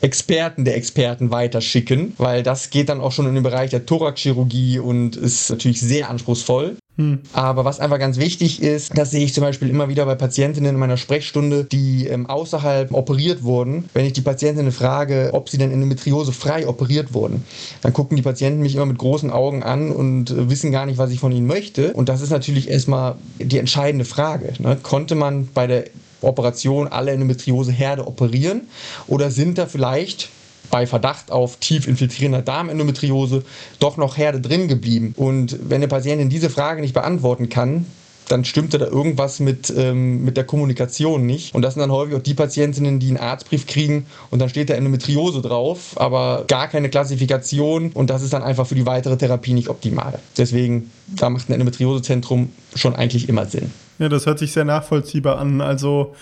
Experten der Experten weiterschicken, weil das geht dann auch schon in den Bereich der Thoraxchirurgie und ist natürlich sehr anspruchsvoll. Hm. Aber was einfach ganz wichtig ist, das sehe ich zum Beispiel immer wieder bei Patientinnen in meiner Sprechstunde, die ähm, außerhalb operiert wurden. Wenn ich die Patientinnen frage, ob sie denn Endometriose frei operiert wurden, dann gucken die Patienten mich immer mit großen Augen an und äh, wissen gar nicht, was ich von ihnen möchte. Und das ist natürlich erstmal die entscheidende Frage. Ne? Konnte man bei der Operation alle Endometriose-Herde operieren? Oder sind da vielleicht bei Verdacht auf tief infiltrierender Darmendometriose doch noch Herde drin geblieben? Und wenn eine Patientin diese Frage nicht beantworten kann, dann stimmte da irgendwas mit, ähm, mit der Kommunikation nicht. Und das sind dann häufig auch die Patientinnen, die einen Arztbrief kriegen und dann steht da Endometriose drauf, aber gar keine Klassifikation und das ist dann einfach für die weitere Therapie nicht optimal. Deswegen, da macht ein Endometriosezentrum schon eigentlich immer Sinn.
Ja, das hört sich sehr nachvollziehbar an. Also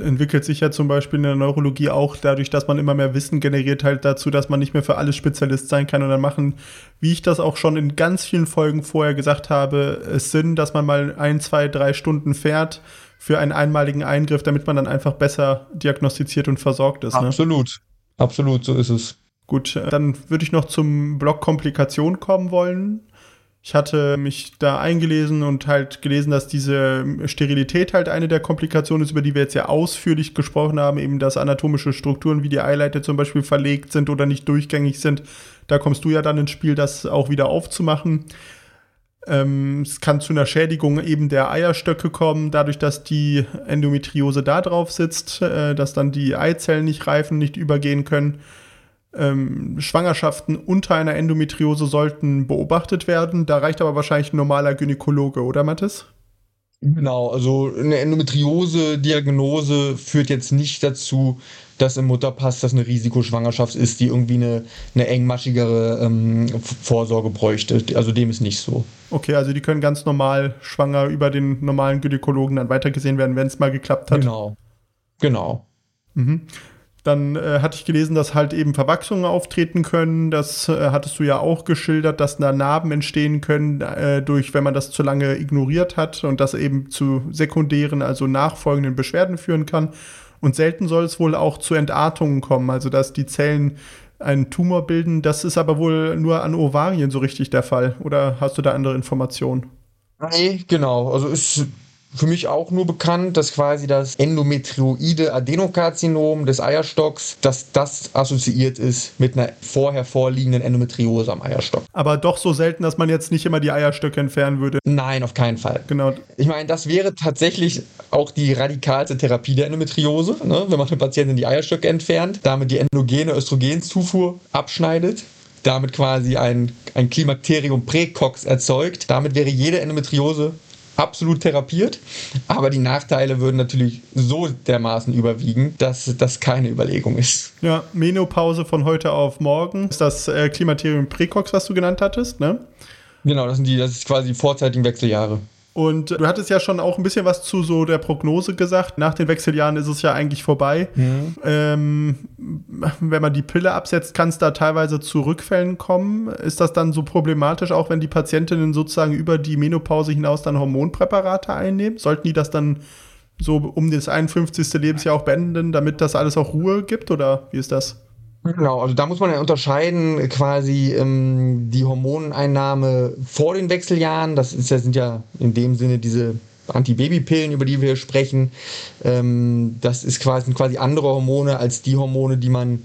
entwickelt sich ja zum Beispiel in der Neurologie auch dadurch, dass man immer mehr Wissen generiert, halt dazu, dass man nicht mehr für alles Spezialist sein kann. Und dann machen, wie ich das auch schon in ganz vielen Folgen vorher gesagt habe, es Sinn, dass man mal ein, zwei, drei Stunden fährt für einen einmaligen Eingriff, damit man dann einfach besser diagnostiziert und versorgt ist.
Ne? Absolut. Ne? Absolut, so ist es.
Gut, dann würde ich noch zum Block Komplikation kommen wollen. Ich hatte mich da eingelesen und halt gelesen, dass diese Sterilität halt eine der Komplikationen ist, über die wir jetzt ja ausführlich gesprochen haben, eben dass anatomische Strukturen wie die Eileiter zum Beispiel verlegt sind oder nicht durchgängig sind. Da kommst du ja dann ins Spiel, das auch wieder aufzumachen. Ähm, es kann zu einer Schädigung eben der Eierstöcke kommen, dadurch, dass die Endometriose da drauf sitzt, äh, dass dann die Eizellen nicht reifen, nicht übergehen können. Ähm, Schwangerschaften unter einer Endometriose sollten beobachtet werden. Da reicht aber wahrscheinlich ein normaler Gynäkologe, oder Mathis?
Genau, also eine Endometriose-Diagnose führt jetzt nicht dazu, dass im Mutterpass das eine Risikoschwangerschaft ist, die irgendwie eine, eine engmaschigere ähm, Vorsorge bräuchte. Also dem ist nicht so.
Okay, also die können ganz normal schwanger über den normalen Gynäkologen dann weitergesehen werden, wenn es mal geklappt hat.
Genau. Genau.
Mhm. Dann äh, hatte ich gelesen, dass halt eben Verwachsungen auftreten können. Das äh, hattest du ja auch geschildert, dass da Narben entstehen können, äh, durch, wenn man das zu lange ignoriert hat und das eben zu sekundären, also nachfolgenden Beschwerden führen kann. Und selten soll es wohl auch zu Entartungen kommen, also dass die Zellen einen Tumor bilden. Das ist aber wohl nur an Ovarien so richtig der Fall. Oder hast du da andere Informationen?
Nee, genau. Also ist für mich auch nur bekannt, dass quasi das endometrioide Adenokarzinom des Eierstocks, dass das assoziiert ist mit einer vorher vorliegenden Endometriose am Eierstock.
Aber doch so selten, dass man jetzt nicht immer die Eierstöcke entfernen würde.
Nein, auf keinen Fall.
Genau.
Ich meine, das wäre tatsächlich auch die radikalste Therapie der Endometriose, ne? wenn man den Patienten die Eierstöcke entfernt, damit die endogene Östrogenzufuhr abschneidet damit quasi ein, ein Klimakterium Präcox erzeugt. Damit wäre jede Endometriose absolut therapiert, aber die Nachteile würden natürlich so dermaßen überwiegen, dass das keine Überlegung ist.
Ja, Menopause von heute auf morgen ist das äh, Klimaterium Präcox, was du genannt hattest, ne?
Genau, das sind die, das ist quasi die vorzeitigen Wechseljahre.
Und du hattest ja schon auch ein bisschen was zu so der Prognose gesagt. Nach den Wechseljahren ist es ja eigentlich vorbei. Mhm. Ähm, wenn man die Pille absetzt, kann es da teilweise zu Rückfällen kommen. Ist das dann so problematisch, auch wenn die Patientinnen sozusagen über die Menopause hinaus dann Hormonpräparate einnehmen? Sollten die das dann so um das 51. Lebensjahr auch beenden, damit das alles auch Ruhe gibt? Oder wie ist das?
Genau, also da muss man ja unterscheiden, quasi ähm, die Hormoneinnahme vor den Wechseljahren, das ist, das sind ja in dem Sinne diese Antibabypillen, über die wir sprechen. Ähm, das ist quasi, sind quasi andere Hormone als die Hormone, die man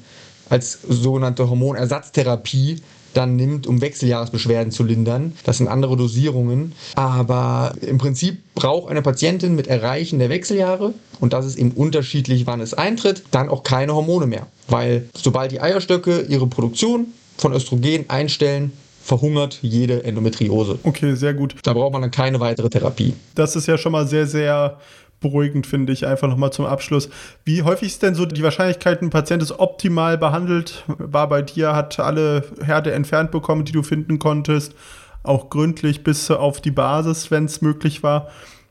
als sogenannte Hormonersatztherapie dann nimmt, um Wechseljahresbeschwerden zu lindern. Das sind andere Dosierungen. Aber im Prinzip braucht eine Patientin mit Erreichen der Wechseljahre, und das ist eben unterschiedlich, wann es eintritt, dann auch keine Hormone mehr. Weil sobald die Eierstöcke ihre Produktion von Östrogen einstellen, verhungert jede Endometriose.
Okay, sehr gut.
Da braucht man dann keine weitere Therapie.
Das ist ja schon mal sehr, sehr beruhigend, finde ich, einfach nochmal zum Abschluss. Wie häufig ist denn so die Wahrscheinlichkeit, ein Patient ist optimal behandelt, war bei dir, hat alle Herde entfernt bekommen, die du finden konntest, auch gründlich bis auf die Basis, wenn es möglich war.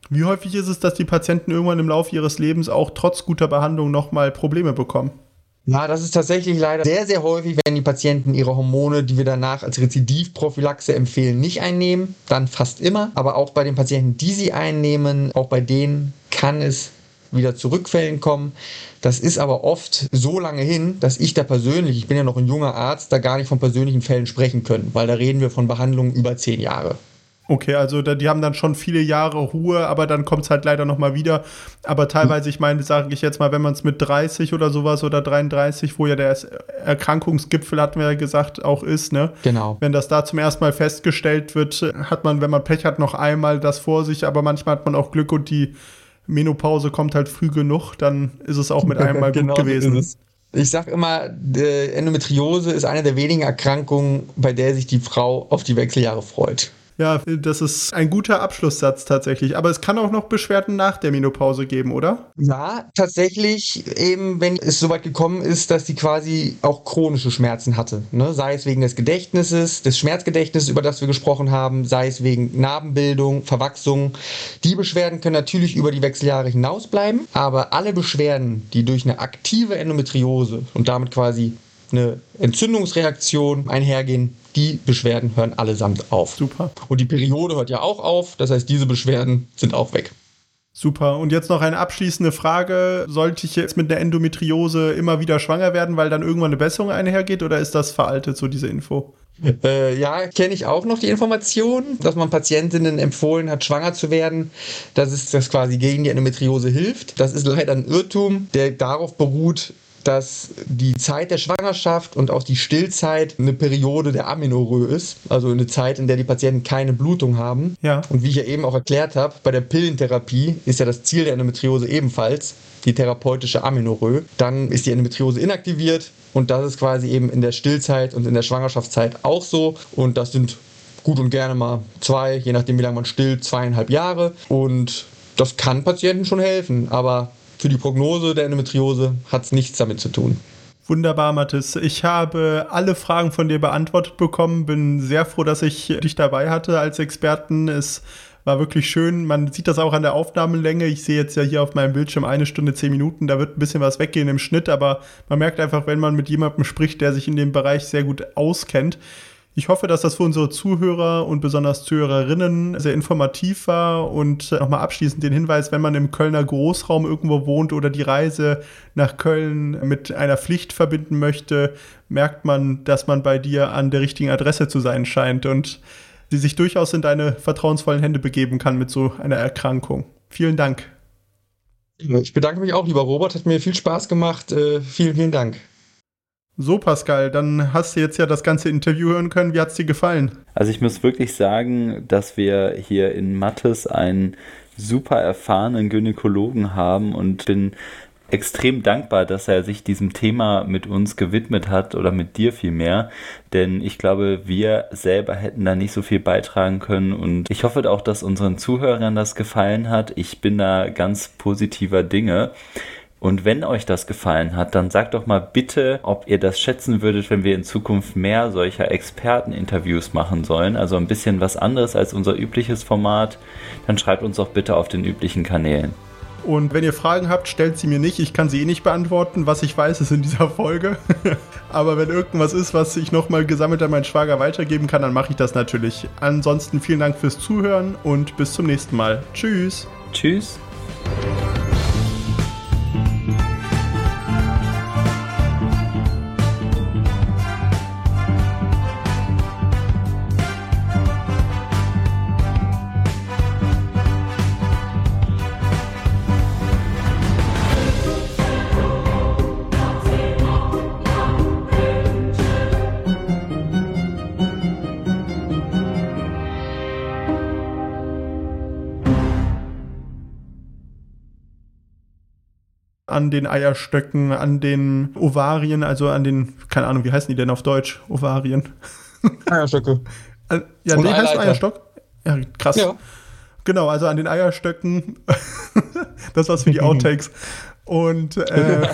Wie häufig ist es, dass die Patienten irgendwann im Laufe ihres Lebens auch trotz guter Behandlung nochmal Probleme bekommen?
Ja, das ist tatsächlich leider sehr, sehr häufig, wenn die Patienten ihre Hormone, die wir danach als Rezidivprophylaxe empfehlen, nicht einnehmen. Dann fast immer. Aber auch bei den Patienten, die sie einnehmen, auch bei denen kann es wieder zu Rückfällen kommen. Das ist aber oft so lange hin, dass ich da persönlich, ich bin ja noch ein junger Arzt, da gar nicht von persönlichen Fällen sprechen können, weil da reden wir von Behandlungen über zehn Jahre.
Okay, also die haben dann schon viele Jahre Ruhe, aber dann kommt es halt leider nochmal wieder. Aber teilweise, ich meine, sage ich jetzt mal, wenn man es mit 30 oder sowas oder 33, wo ja der Erkrankungsgipfel, hatten wir ja gesagt, auch ist, ne?
Genau.
Wenn das da zum ersten Mal festgestellt wird, hat man, wenn man Pech hat, noch einmal das vor sich, aber manchmal hat man auch Glück und die Menopause kommt halt früh genug, dann ist es auch mit (laughs) einmal genau gut gewesen.
Ich sag immer, Endometriose ist eine der wenigen Erkrankungen, bei der sich die Frau auf die Wechseljahre freut.
Ja, das ist ein guter Abschlusssatz tatsächlich. Aber es kann auch noch Beschwerden nach der Menopause geben, oder?
Ja, tatsächlich eben, wenn es so weit gekommen ist, dass sie quasi auch chronische Schmerzen hatte. Ne? Sei es wegen des Gedächtnisses, des Schmerzgedächtnisses, über das wir gesprochen haben, sei es wegen Narbenbildung, Verwachsung. Die Beschwerden können natürlich über die Wechseljahre hinaus bleiben, aber alle Beschwerden, die durch eine aktive Endometriose und damit quasi eine Entzündungsreaktion einhergehen, die Beschwerden hören allesamt auf.
Super.
Und die Periode hört ja auch auf, das heißt, diese Beschwerden sind auch weg.
Super. Und jetzt noch eine abschließende Frage. Sollte ich jetzt mit einer Endometriose immer wieder schwanger werden, weil dann irgendwann eine Besserung einhergeht oder ist das veraltet, so diese Info?
Äh, ja, kenne ich auch noch die Information, dass man Patientinnen empfohlen hat, schwanger zu werden, dass es das quasi gegen die Endometriose hilft. Das ist leider ein Irrtum, der darauf beruht, dass die Zeit der Schwangerschaft und auch die Stillzeit eine Periode der Amenorrhoe ist, also eine Zeit, in der die Patienten keine Blutung haben.
Ja.
Und wie ich ja eben auch erklärt habe, bei der Pillentherapie ist ja das Ziel der Endometriose ebenfalls die therapeutische Amenorrhoe. Dann ist die Endometriose inaktiviert und das ist quasi eben in der Stillzeit und in der Schwangerschaftszeit auch so. Und das sind gut und gerne mal zwei, je nachdem wie lange man stillt, zweieinhalb Jahre. Und das kann Patienten schon helfen, aber für die Prognose der Endometriose hat es nichts damit zu tun.
Wunderbar, Mathis. Ich habe alle Fragen von dir beantwortet bekommen. Bin sehr froh, dass ich dich dabei hatte als Experten. Es war wirklich schön. Man sieht das auch an der Aufnahmelänge. Ich sehe jetzt ja hier auf meinem Bildschirm eine Stunde, zehn Minuten. Da wird ein bisschen was weggehen im Schnitt, aber man merkt einfach, wenn man mit jemandem spricht, der sich in dem Bereich sehr gut auskennt, ich hoffe, dass das für unsere Zuhörer und besonders Zuhörerinnen sehr informativ war und nochmal abschließend den Hinweis, wenn man im Kölner Großraum irgendwo wohnt oder die Reise nach Köln mit einer Pflicht verbinden möchte, merkt man, dass man bei dir an der richtigen Adresse zu sein scheint und sie sich durchaus in deine vertrauensvollen Hände begeben kann mit so einer Erkrankung. Vielen Dank.
Ich bedanke mich auch, lieber Robert. Hat mir viel Spaß gemacht. Äh, vielen, vielen Dank.
So, Pascal, dann hast du jetzt ja das ganze Interview hören können. Wie hat es dir gefallen?
Also ich muss wirklich sagen, dass wir hier in Mattes einen super erfahrenen Gynäkologen haben und bin extrem dankbar, dass er sich diesem Thema mit uns gewidmet hat oder mit dir vielmehr, denn ich glaube, wir selber hätten da nicht so viel beitragen können und ich hoffe auch, dass unseren Zuhörern das gefallen hat. Ich bin da ganz positiver Dinge. Und wenn euch das gefallen hat, dann sagt doch mal bitte, ob ihr das schätzen würdet, wenn wir in Zukunft mehr solcher Experteninterviews machen sollen. Also ein bisschen was anderes als unser übliches Format. Dann schreibt uns doch bitte auf den üblichen Kanälen.
Und wenn ihr Fragen habt, stellt sie mir nicht. Ich kann sie eh nicht beantworten. Was ich weiß, ist in dieser Folge. (laughs) Aber wenn irgendwas ist, was ich nochmal gesammelt an meinen Schwager weitergeben kann, dann mache ich das natürlich. Ansonsten vielen Dank fürs Zuhören und bis zum nächsten Mal. Tschüss.
Tschüss.
An den Eierstöcken, an den Ovarien, also an den, keine Ahnung, wie heißen die denn auf Deutsch? Ovarien. (laughs)
Eierstöcke.
ja, Und nee, heißt Eierstock? Ja, krass. Ja. Genau, also an den Eierstöcken. (laughs) das war's für die (laughs) Outtakes. Und, äh,